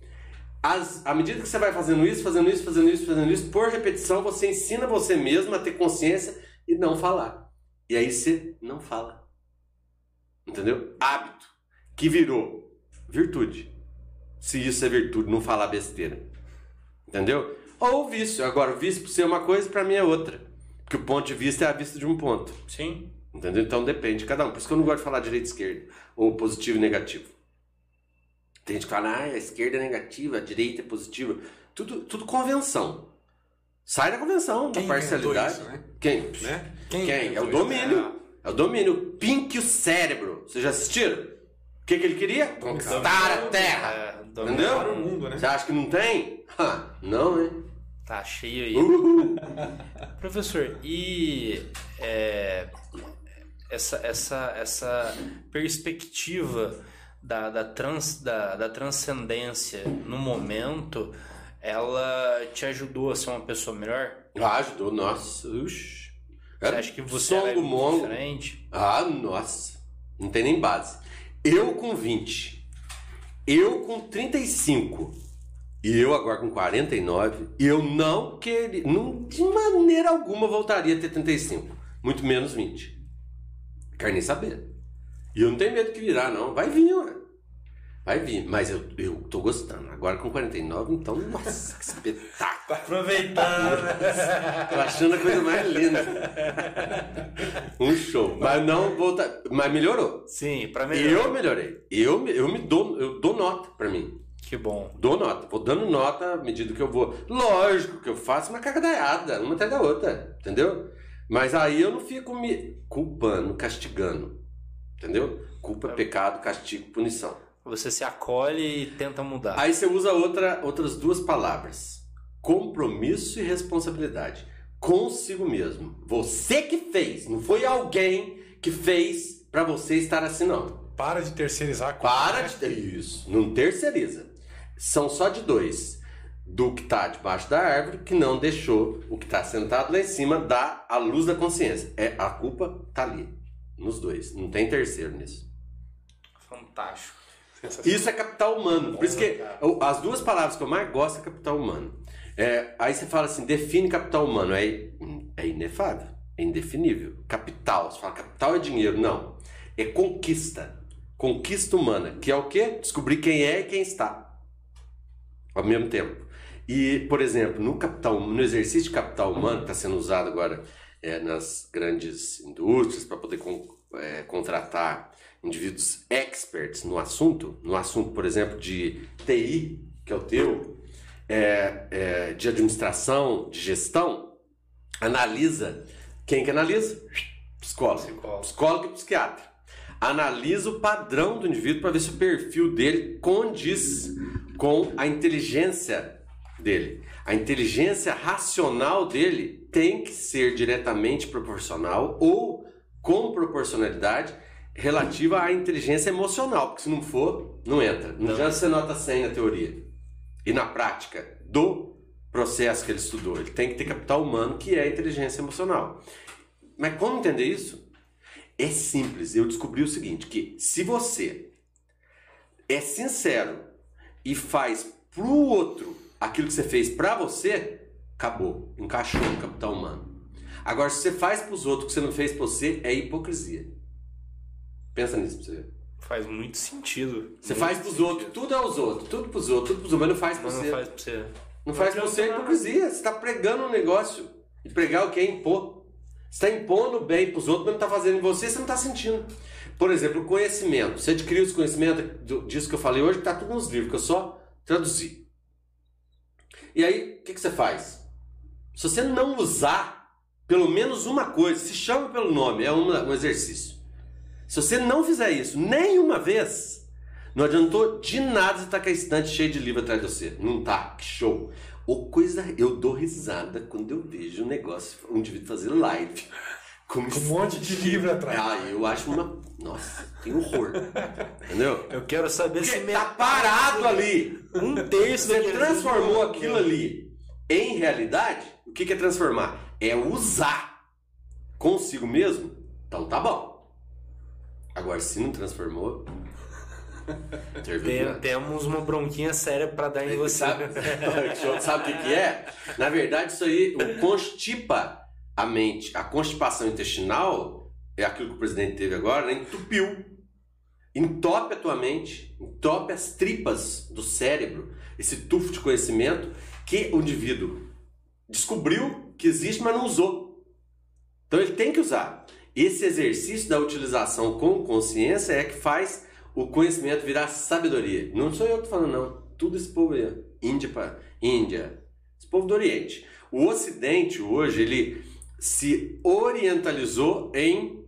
As, à medida que você vai fazendo isso, fazendo isso, fazendo isso, fazendo isso, por repetição, você ensina você mesmo a ter consciência e não falar. E aí você não fala. Entendeu? Hábito. Que virou virtude. Se isso é virtude, não falar besteira. Entendeu? Ou vício. Agora, o vício para ser uma coisa, para mim é outra. Porque o ponto de vista é a vista de um ponto. Sim. Entendeu? Então depende de cada um. Por isso que eu não gosto de falar direita e esquerda. Ou positivo e negativo. Tem gente que fala, ah, a esquerda é negativa, a direita é positiva. Tudo, tudo convenção. Sai da convenção, Quem da parcialidade. Isso, né? Quem? Né? Quem? Quem? É o domínio. É. o domínio. Pink o cérebro. Vocês já assistiram? O que, que ele queria? Conquistar a Terra. É, Entendeu? O mundo, né? Você acha que não tem? Ha, não, hein? Tá cheio aí. (laughs) Professor, e é, essa, essa, essa perspectiva da, da, trans, da, da transcendência no momento, ela te ajudou a ser uma pessoa melhor? Ah, ajudou, nossa. Ux. Você acha que você é diferente? Ah, nossa. Não tem nem base. Eu com 20, eu com 35 e eu agora com 49, eu não queria, não, de maneira alguma voltaria a ter 35, muito menos 20. Quero nem saber. E eu não tenho medo que virar, não. Vai vir, ué. Vai vir, mas eu, eu tô gostando. Agora com 49, então, nossa, que espetáculo. Tá aproveitando. tô achando a coisa mais linda. Um show. Mas não volta. Mas melhorou. Sim, pra melhorar. Eu melhorei. Eu, eu me dou, eu dou nota pra mim. Que bom. Dou nota. Vou dando nota à medida que eu vou. Lógico que eu faço uma cagadaiada, uma atrás da outra. Entendeu? Mas aí eu não fico me culpando, castigando. Entendeu? Culpa, é. pecado, castigo, punição. Você se acolhe e tenta mudar. Aí você usa outra, outras duas palavras: compromisso e responsabilidade. Consigo mesmo. Você que fez, não foi alguém que fez para você estar assim, não. Para de terceirizar a coisa. Para né? de ter isso. Não terceiriza. São só de dois. Do que está debaixo da árvore, que não deixou o que está sentado lá em cima dar a luz da consciência. É A culpa tá ali. Nos dois. Não tem terceiro nisso. Fantástico. Isso é capital humano. Por isso que as duas palavras que eu mais gosto é capital humano. É, aí você fala assim, define capital humano. É, é inefável, é indefinível. Capital, você fala capital é dinheiro. Não. É conquista. Conquista humana, que é o quê? Descobrir quem é e quem está. Ao mesmo tempo. E, por exemplo, no capital, no exercício de capital humano, que está sendo usado agora é, nas grandes indústrias para poder con, é, contratar indivíduos experts no assunto, no assunto, por exemplo, de TI, que é o teu, é, é, de administração, de gestão, analisa. Quem que analisa? Psicólogo. Psicólogo, Psicólogo e psiquiatra. Analisa o padrão do indivíduo para ver se o perfil dele condiz com a inteligência dele. A inteligência racional dele tem que ser diretamente proporcional ou com proporcionalidade relativa à inteligência emocional, porque se não for, não entra. Não, adianta você nota 100 na teoria. E na prática do processo que ele estudou, ele tem que ter capital humano, que é a inteligência emocional. Mas como entender isso? É simples. Eu descobri o seguinte, que se você é sincero e faz pro outro aquilo que você fez para você, acabou, encaixou no capital humano. Agora, se você faz para os outros o que você não fez para você, é hipocrisia. Pensa nisso pra você ver. Faz muito sentido. Você muito faz pros sentido. outros, tudo é os outros, tudo pros outros, tudo pros outros, mas não faz pra você. Não faz pra você. Não faz pra você é hipocrisia. Você tá pregando um negócio. E pregar o que é impor. Você está impondo bem pros outros, mas não tá fazendo em você, você não tá sentindo. Por exemplo, conhecimento. Você adquiriu esse conhecimento disso que eu falei hoje, que tá tudo nos livros, que eu só traduzi. E aí, o que, que você faz? Se você não usar pelo menos uma coisa, se chama pelo nome, é um, um exercício. Se você não fizer isso nenhuma vez, não adiantou de nada você estar tá com a estante cheia de livro atrás de você. Não tá, que show. Ou coisa, eu dou risada quando eu vejo um negócio, um indivíduo fazer live. Com, com um monte de livro atrás. Ah, eu acho uma. Nossa, tem horror. (laughs) Entendeu? Eu quero saber Porque se. Tá parado ali. Um terço Você transformou aquilo ali em realidade. O que é transformar? É usar consigo mesmo. Então tá bom. Agora, se não transformou. (laughs) Tem, temos uma bronquinha séria para dar em você. Sabe, (laughs) sabe o que, que é? Na verdade, isso aí constipa a mente. A constipação intestinal é aquilo que o presidente teve agora, né? entupiu. Entope a tua mente, entope as tripas do cérebro, esse tufo de conhecimento que o indivíduo descobriu que existe, mas não usou. Então ele tem que usar. Esse exercício da utilização com consciência é que faz o conhecimento virar sabedoria. Não sou eu que estou falando, não. Tudo esse povo aí. Índia, Índia. Esse povo do Oriente. O Ocidente hoje, ele se orientalizou em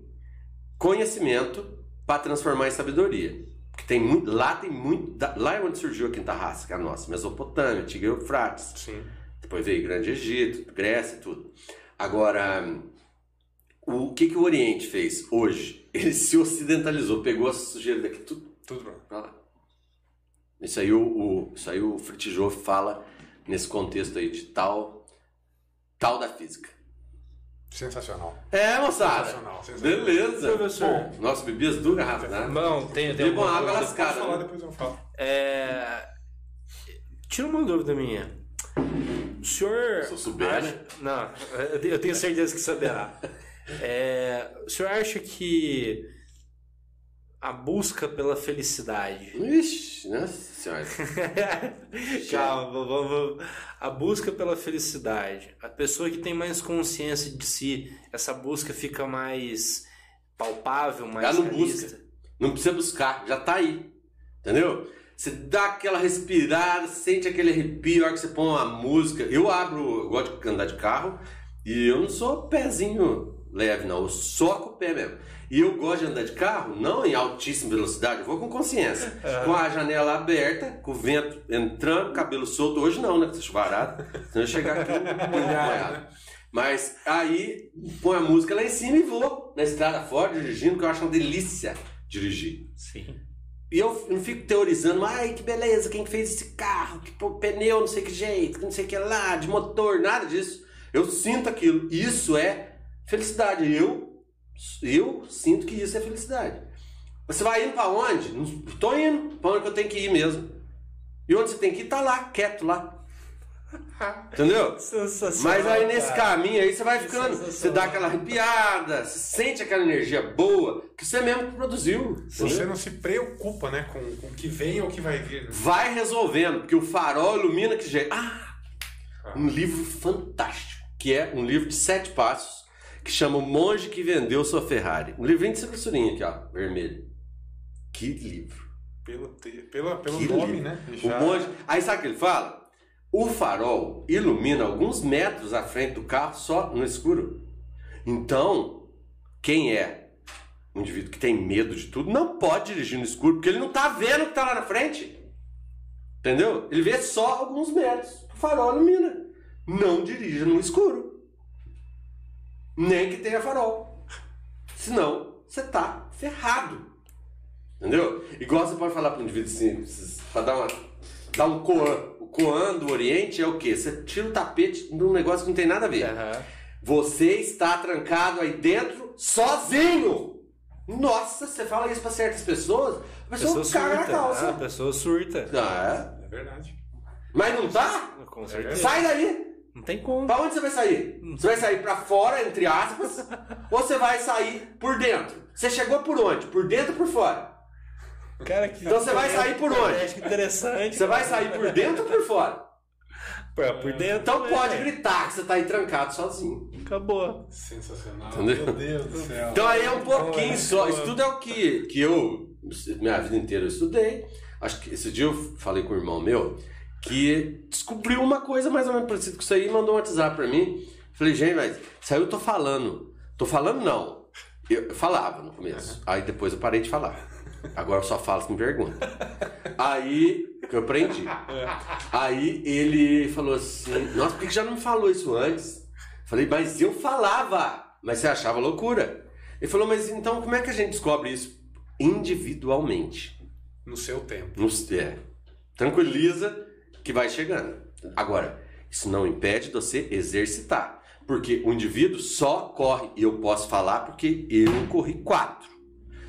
conhecimento para transformar em sabedoria. Porque tem muito, lá tem muito. Lá é onde surgiu a quinta raça, que é a nossa. Mesopotâmia, Tigre Eufrates. Sim. Depois veio Grande Egito, Grécia e tudo. Agora o que, que o Oriente fez hoje? (laughs) Ele se ocidentalizou, pegou a sujeira daqui, tudo, tudo pra lá. Isso aí o, o, isso aí o Fritijô fala nesse contexto aí de tal, tal da física. Sensacional. É, moçada. Sensacional, sensacional. Beleza. Professor. Bom, nossa, bebi as duas garrafas, né? Não, tem, tem uma água lascada. Falar, né? depois eu falo. É... Tira uma dúvida minha. O senhor. Se eu souber, acha... né? Não, (laughs) eu tenho certeza que saberá. É, o senhor acha que a busca pela felicidade. Ixi, nossa senhora. (laughs) Calma, vamos. A busca pela felicidade. A pessoa que tem mais consciência de si, essa busca fica mais palpável, mais já não realista. Busca. Não precisa buscar, já tá aí. Entendeu? Você dá aquela respirada, sente aquele arrepio, a hora que você põe uma música. Eu abro, eu gosto de andar de carro, e eu não sou pezinho leve, não. Eu soco o pé mesmo. E eu gosto de andar de carro, não em altíssima velocidade, eu vou com consciência. (laughs) É. Com a janela aberta, com o vento entrando, cabelo solto. Hoje não, né? Tá chuvarado. Senão eu chegar aqui (laughs) molhado. Mas aí põe a música lá em cima e vou na estrada fora dirigindo, que eu acho uma delícia dirigir. Sim. E eu não fico teorizando, ai que beleza, quem fez esse carro, que pneu, não sei que jeito, que não sei que lá, de motor, nada disso. Eu sinto aquilo. Isso é Felicidade, eu, eu sinto que isso é felicidade. Você vai indo para onde? Estou indo para onde eu tenho que ir mesmo. E onde você tem que ir, tá lá, quieto lá. (laughs) Entendeu? Mas aí nesse caminho aí você vai ficando, você dá aquela arrepiada, você sente aquela energia boa que você mesmo produziu. Você entendeu? não se preocupa, né, com, com o que vem ou o que vai vir. Né? Vai resolvendo, porque o farol ilumina que jeito. Ah! Um livro fantástico, que é um livro de sete passos, que chama O Monge que Vendeu Sua Ferrari. Um livrinho de censura aqui, ó, vermelho. Que livro. Pelo, te... pelo, pelo que nome, livro. né? Já... O monge... Aí sabe o que ele fala? O farol ilumina alguns metros à frente do carro só no escuro. Então, quem é um indivíduo que tem medo de tudo não pode dirigir no escuro, porque ele não está vendo o que está lá na frente. Entendeu? Ele vê só alguns metros. O farol ilumina. Não dirija no escuro. Nem que tenha farol. Senão, você está ferrado. Entendeu? Igual você pode falar para um indivíduo assim, para dar, uma, dar um coan. Coan do Oriente é o quê? Você tira o tapete de um negócio que não tem nada a ver. Uhum. Você está trancado aí dentro sozinho. Nossa, você fala isso para certas pessoas, a pessoa, pessoa caga surta. na calça. Ah, a pessoa surta. Ah, é? É verdade. Mas não tá? Com certeza. Sai daí. Não tem como. Pra onde você vai sair? Você vai sair para fora, entre aspas, (laughs) ou você vai sair por dentro? Você chegou por onde? Por dentro ou por fora? Cara, que então você vai sair por onde? Acho interessante. Você vai sair por dentro ou por fora? por dentro. Então pode gritar que você tá aí trancado sozinho. Acabou. Sensacional. Entendeu? Meu Deus do céu. Então aí é um pouquinho só. Isso tudo é o que, que eu, minha vida inteira, eu estudei. Acho que esse dia eu falei com o irmão meu que descobriu uma coisa mais ou menos parecida com isso aí e mandou um WhatsApp pra mim. Falei, gente, mas isso aí eu tô falando. Tô falando não. Eu falava no começo. Aí depois eu parei de falar. Agora eu só falo com vergonha. Aí que eu aprendi. Aí ele falou assim: Nossa, por que já não falou isso antes? Falei, mas eu falava, mas você achava loucura. Ele falou, mas então como é que a gente descobre isso? Individualmente. No seu tempo. No, é. Tranquiliza que vai chegando. Agora, isso não impede de você exercitar. Porque o indivíduo só corre, e eu posso falar porque eu corri quatro.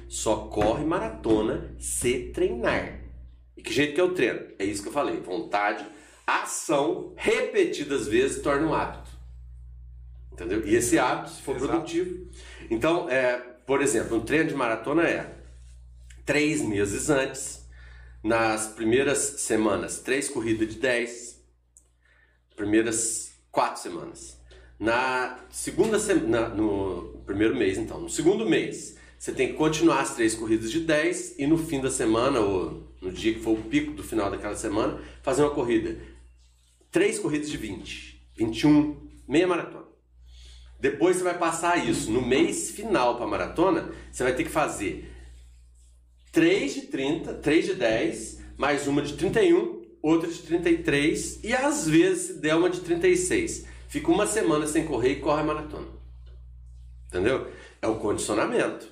Só corre maratona se treinar. E que jeito que eu treino? É isso que eu falei. Vontade, ação, repetidas vezes torna um hábito. Entendeu? E esse hábito, se for Exato. produtivo. Então, é, por exemplo, um treino de maratona é três meses antes, nas primeiras semanas, três corridas de 10, primeiras quatro semanas. Na segunda semana, no primeiro mês, então, no segundo mês, você tem que continuar as três corridas de 10 e no fim da semana, ou no dia que for o pico do final daquela semana, fazer uma corrida. Três corridas de 20, 21, meia maratona. Depois você vai passar isso. No mês final para a maratona, você vai ter que fazer 3 de 30, 3 de 10, mais uma de 31, outra de 33 e às vezes se der uma de 36. Fica uma semana sem correr e corre a maratona. Entendeu? É o condicionamento.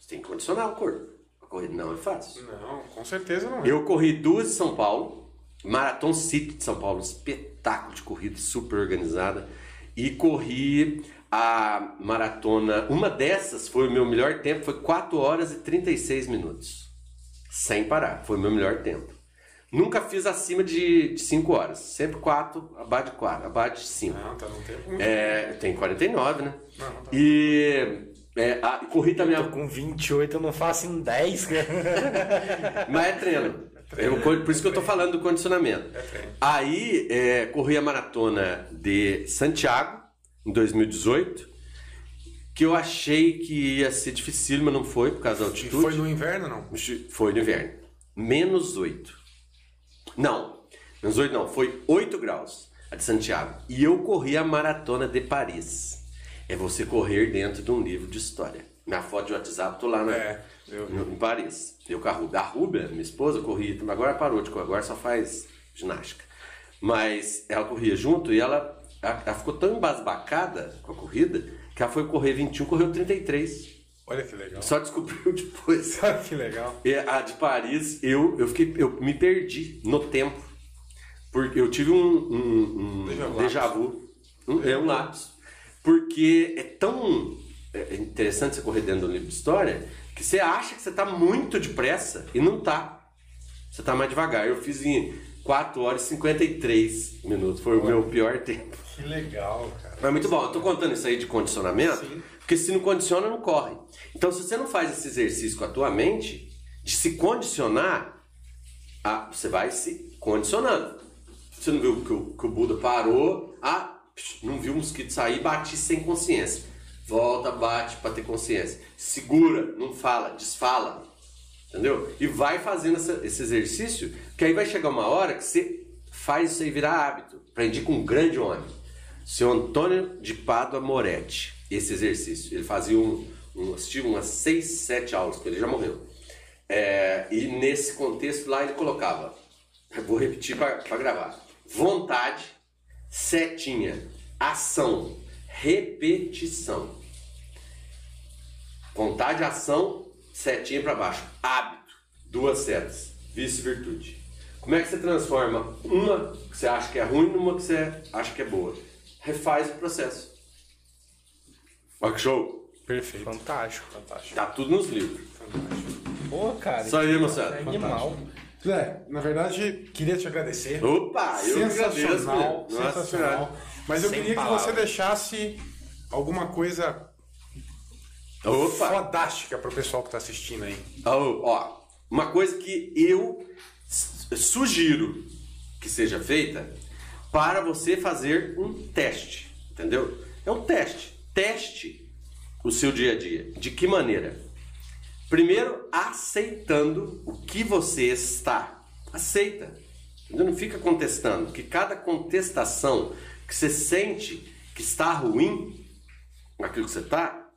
Você tem que condicionar o corpo. A corrida não é fácil. Não, com certeza não é. Eu corri duas em São Paulo, Marathon City de São Paulo, um espetáculo de corrida super organizada. E corri a maratona. Uma dessas foi o meu melhor tempo, foi 4 horas e 36 minutos. Sem parar, foi o meu melhor tempo. Nunca fiz acima de 5 horas. Sempre 4, abaixo de 4, abaixo de 5. Não, tá no tempo. É, tem 49, né? Não, não tá. E é, a, corri também. Eu com 28 eu não faço em 10, (laughs) Mas é treino. Eu, por isso que eu tô falando do condicionamento. É Aí, é, corri a maratona de Santiago, em 2018, que eu achei que ia ser difícil, mas não foi, por causa da altitude. E foi no inverno, não? Foi no inverno. Menos 8. Não, menos 8 não, foi 8 graus a de Santiago. E eu corri a maratona de Paris é você correr dentro de um livro de história. Minha foto de WhatsApp, tô lá na, é, no, em Paris. Eu com a Rubia. Minha esposa, corria, agora parou de correr, agora só faz ginástica. Mas ela corria junto e ela, ela, ela ficou tão embasbacada com a corrida que ela foi correr 21, correu 33. Olha que legal. Só descobriu (laughs) depois. (laughs) Olha que legal. E a de Paris, eu, eu, fiquei, eu me perdi no tempo. Porque eu tive um, um, um déjà vu. Déjà vu. Um, é um lápis. Porque é tão é, é interessante você correr dentro do livro de história que você acha que você está muito depressa e não tá. Você está mais devagar. Eu fiz em 4 horas e 53 minutos. Foi o meu pior tempo. Que legal, cara. Mas muito bom. Eu tô contando isso aí de condicionamento, Sim. porque se não condiciona, não corre. Então, se você não faz esse exercício com a tua mente, de se condicionar, ah, você vai se condicionando. Você não viu que o, que o Buda parou, ah, não viu o mosquito sair, bate sem consciência. Volta, bate para ter consciência. Segura, não fala, desfala. Entendeu? E vai fazendo essa, esse exercício, que aí vai chegar uma hora que você faz isso aí virar hábito. Aprendi com um grande homem, seu Antônio de Pádua Moretti, esse exercício. Ele fazia um, um assistiu umas 6, 7 aulas, porque ele já morreu. É, e nesse contexto lá ele colocava, vou repetir para gravar: vontade, setinha, ação, repetição. Vontade, ação, setinha para baixo. Hábito, duas setas. Vício virtude. Como é que você transforma uma que você acha que é ruim numa que você acha que é boa? Refaz o processo. Olha que show! Perfeito. Fantástico, fantástico. Tá tudo nos livros. Fantástico. Pô, cara. Só aí, moçada. É animal. Zé, na verdade, queria te agradecer. Opa, eu sensacional, agradeço, sensacional. Mas eu queria palavras. que você deixasse alguma coisa Opa. fodástica para o pessoal que está assistindo aí. Oh, ó, uma coisa que eu sugiro que seja feita para você fazer um teste, entendeu? É um teste. Teste o seu dia a dia. De que maneira? Primeiro, aceitando o que você está. Aceita. Não fica contestando, que cada contestação que você sente que está ruim, aquilo que você está,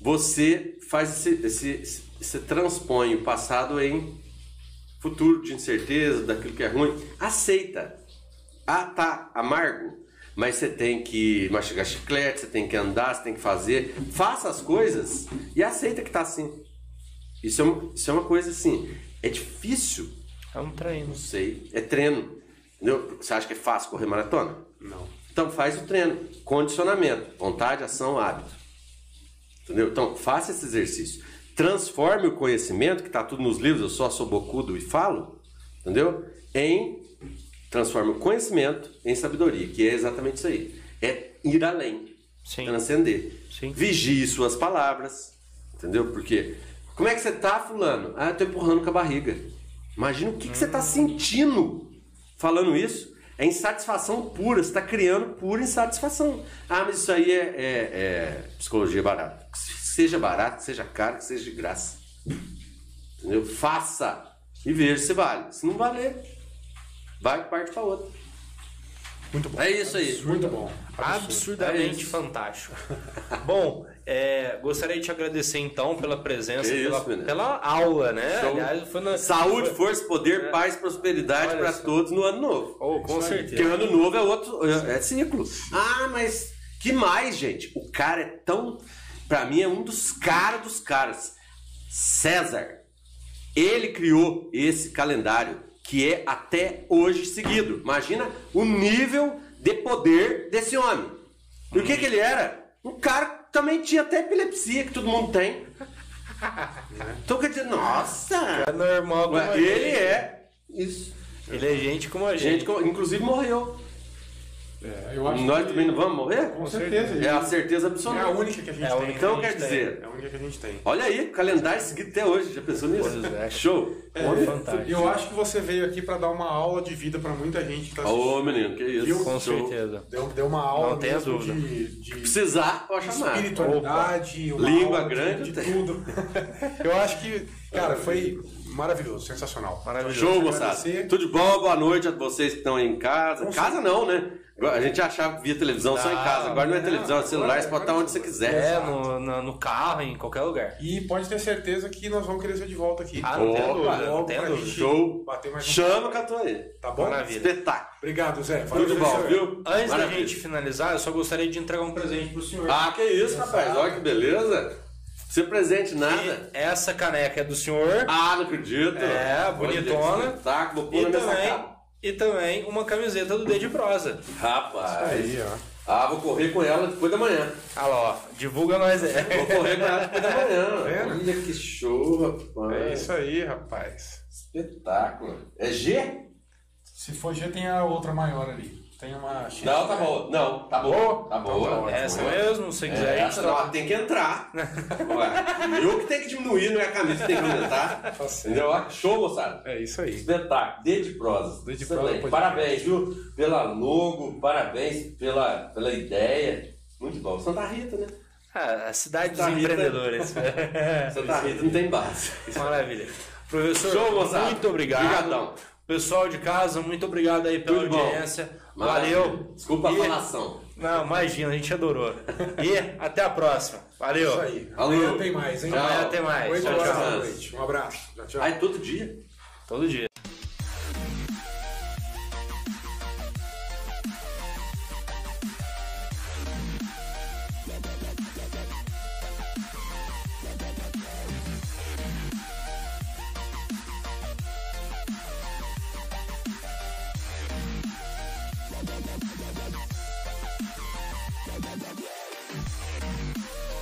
você faz esse, esse, você transpõe o passado em futuro de incerteza, daquilo que é ruim. Aceita. Ah, tá amargo, mas você tem que mastigar chiclete, você tem que andar, você tem que fazer. Faça as coisas e aceita que tá assim. Isso é uma, isso é uma coisa assim. É difícil. É um treino. Não sei. É treino. Entendeu? Você acha que é fácil correr maratona? Não. Então faz o treino. Condicionamento. Vontade, ação, hábito. Entendeu? Então faça esse exercício. Transforme o conhecimento, que está tudo nos livros, eu só sou bocudo e falo, entendeu? Em transforme o conhecimento em sabedoria, que é exatamente isso aí. É ir além, Sim. transcender. Sim. Vigie suas palavras, entendeu? Porque como é que você tá, fulano? Ah, eu tô empurrando com a barriga. Imagina o que, que você tá sentindo falando isso. É insatisfação pura, você está criando pura insatisfação. Ah, mas isso aí é, é, é psicologia barata. Seja barato, seja caro, que seja de graça. Entendeu? Faça e veja se vale. Se não valer, vai parte para outra. Muito bom. É isso aí. Muito bom. Absurdamente é fantástico. (laughs) bom, é, gostaria de te agradecer então pela presença, pela, pela, aula, né? Aliás, na... Saúde, foi... força, poder, é. paz, prosperidade para todos no ano novo. Oh, com certeza. Porque ano novo é outro, é ciclo. Ah, mas que mais, gente? O cara é tão, para mim é um dos caras dos caras. César. Ele criou esse calendário que é até hoje seguido. Imagina o nível de poder desse homem. E o que, que ele era? Um cara que também tinha até epilepsia, que todo mundo tem. Então quer dizer, nossa! É normal como Ele é. Isso. Ele é gente como a gente. gente inclusive morreu. É, Nós que... também não vamos morrer? Com certeza. É a certeza absoluta. É a única que a gente é tem. Então quer dizer. É a única que a gente tem. Olha aí, calendário seguido até hoje. Já pensou nisso? É. Show. É, fantástico. Eu acho que você veio aqui para dar uma aula de vida para muita gente que tá assistindo. Ô, menino, que isso. Viu? Com Show. certeza. Deu, deu uma aula não tenha dúvida. de, de precisar, pode chamar. Espiritualidade, língua grande, de, de tudo. (laughs) eu acho que, cara, foi maravilhoso, sensacional. Maravilhoso. Show, moçada. Tudo de bom, boa noite a vocês que estão aí em casa. Casa não, né? A gente achava que via televisão só em casa. Agora não é televisão, é celular, você pode estar onde você quiser. É, no, no, no, carro, em qualquer lugar. E pode ter certeza que nós vamos querer ser de volta aqui. Ah, não. Não tem dúvida. Show. Um Chama o Catu aí. Tá bom? Maravilha. Espetáculo. Obrigado, Zé. Valeu, Tudo bom, viu? Antes Maravilha. da gente finalizar, eu só gostaria de entregar um presente pro senhor. Ah, que isso, rapaz. Olha que beleza. Ser presente, nada. E essa caneca é do senhor. Ah, não acredito. É, bonitona. Espetáculo, vou pôr na minha e também uma camiseta do D de prosa. Rapaz. Isso aí, ó. Ah, vou correr com ela depois da manhã. Ah lá, ó. Divulga nós aí. Vou correr com ela depois da manhã. (laughs) Tá Olha que show, rapaz. É isso aí, rapaz. Espetáculo. É G? Se for G, tem a outra maior ali. Tem uma X. Não, tá boa. Não, tá boa. Tá boa. Tá boa. Essa mesmo, se quiser. É, essa não, tem que entrar. (laughs) Ué, eu que tenho que diminuir, não é a camisa que tem que aumentar. Tá Entendeu? Show, moçada. É isso aí. Espetáculo. D de prosa. D de prosa. Parabéns, viu? Pela logo, parabéns pela, pela ideia. Muito bom. Santa Rita, né? Ah, a cidade Santa dos Rita, empreendedores. (laughs) Santa Rita não tem base. Maravilha. Professor, Show, muito obrigado. Obrigadão. Pessoal de casa, muito obrigado aí pela Tudo audiência. Bom. Valeu. Desculpa a falação. Não, imagina, a gente adorou. E até a próxima. Valeu. Isso aí. Valeu. Amanhã tem mais, hein? Amanhã tem mais. Tchau, tchau. Um abraço. Tchau, tchau. Ai, todo dia? Todo dia.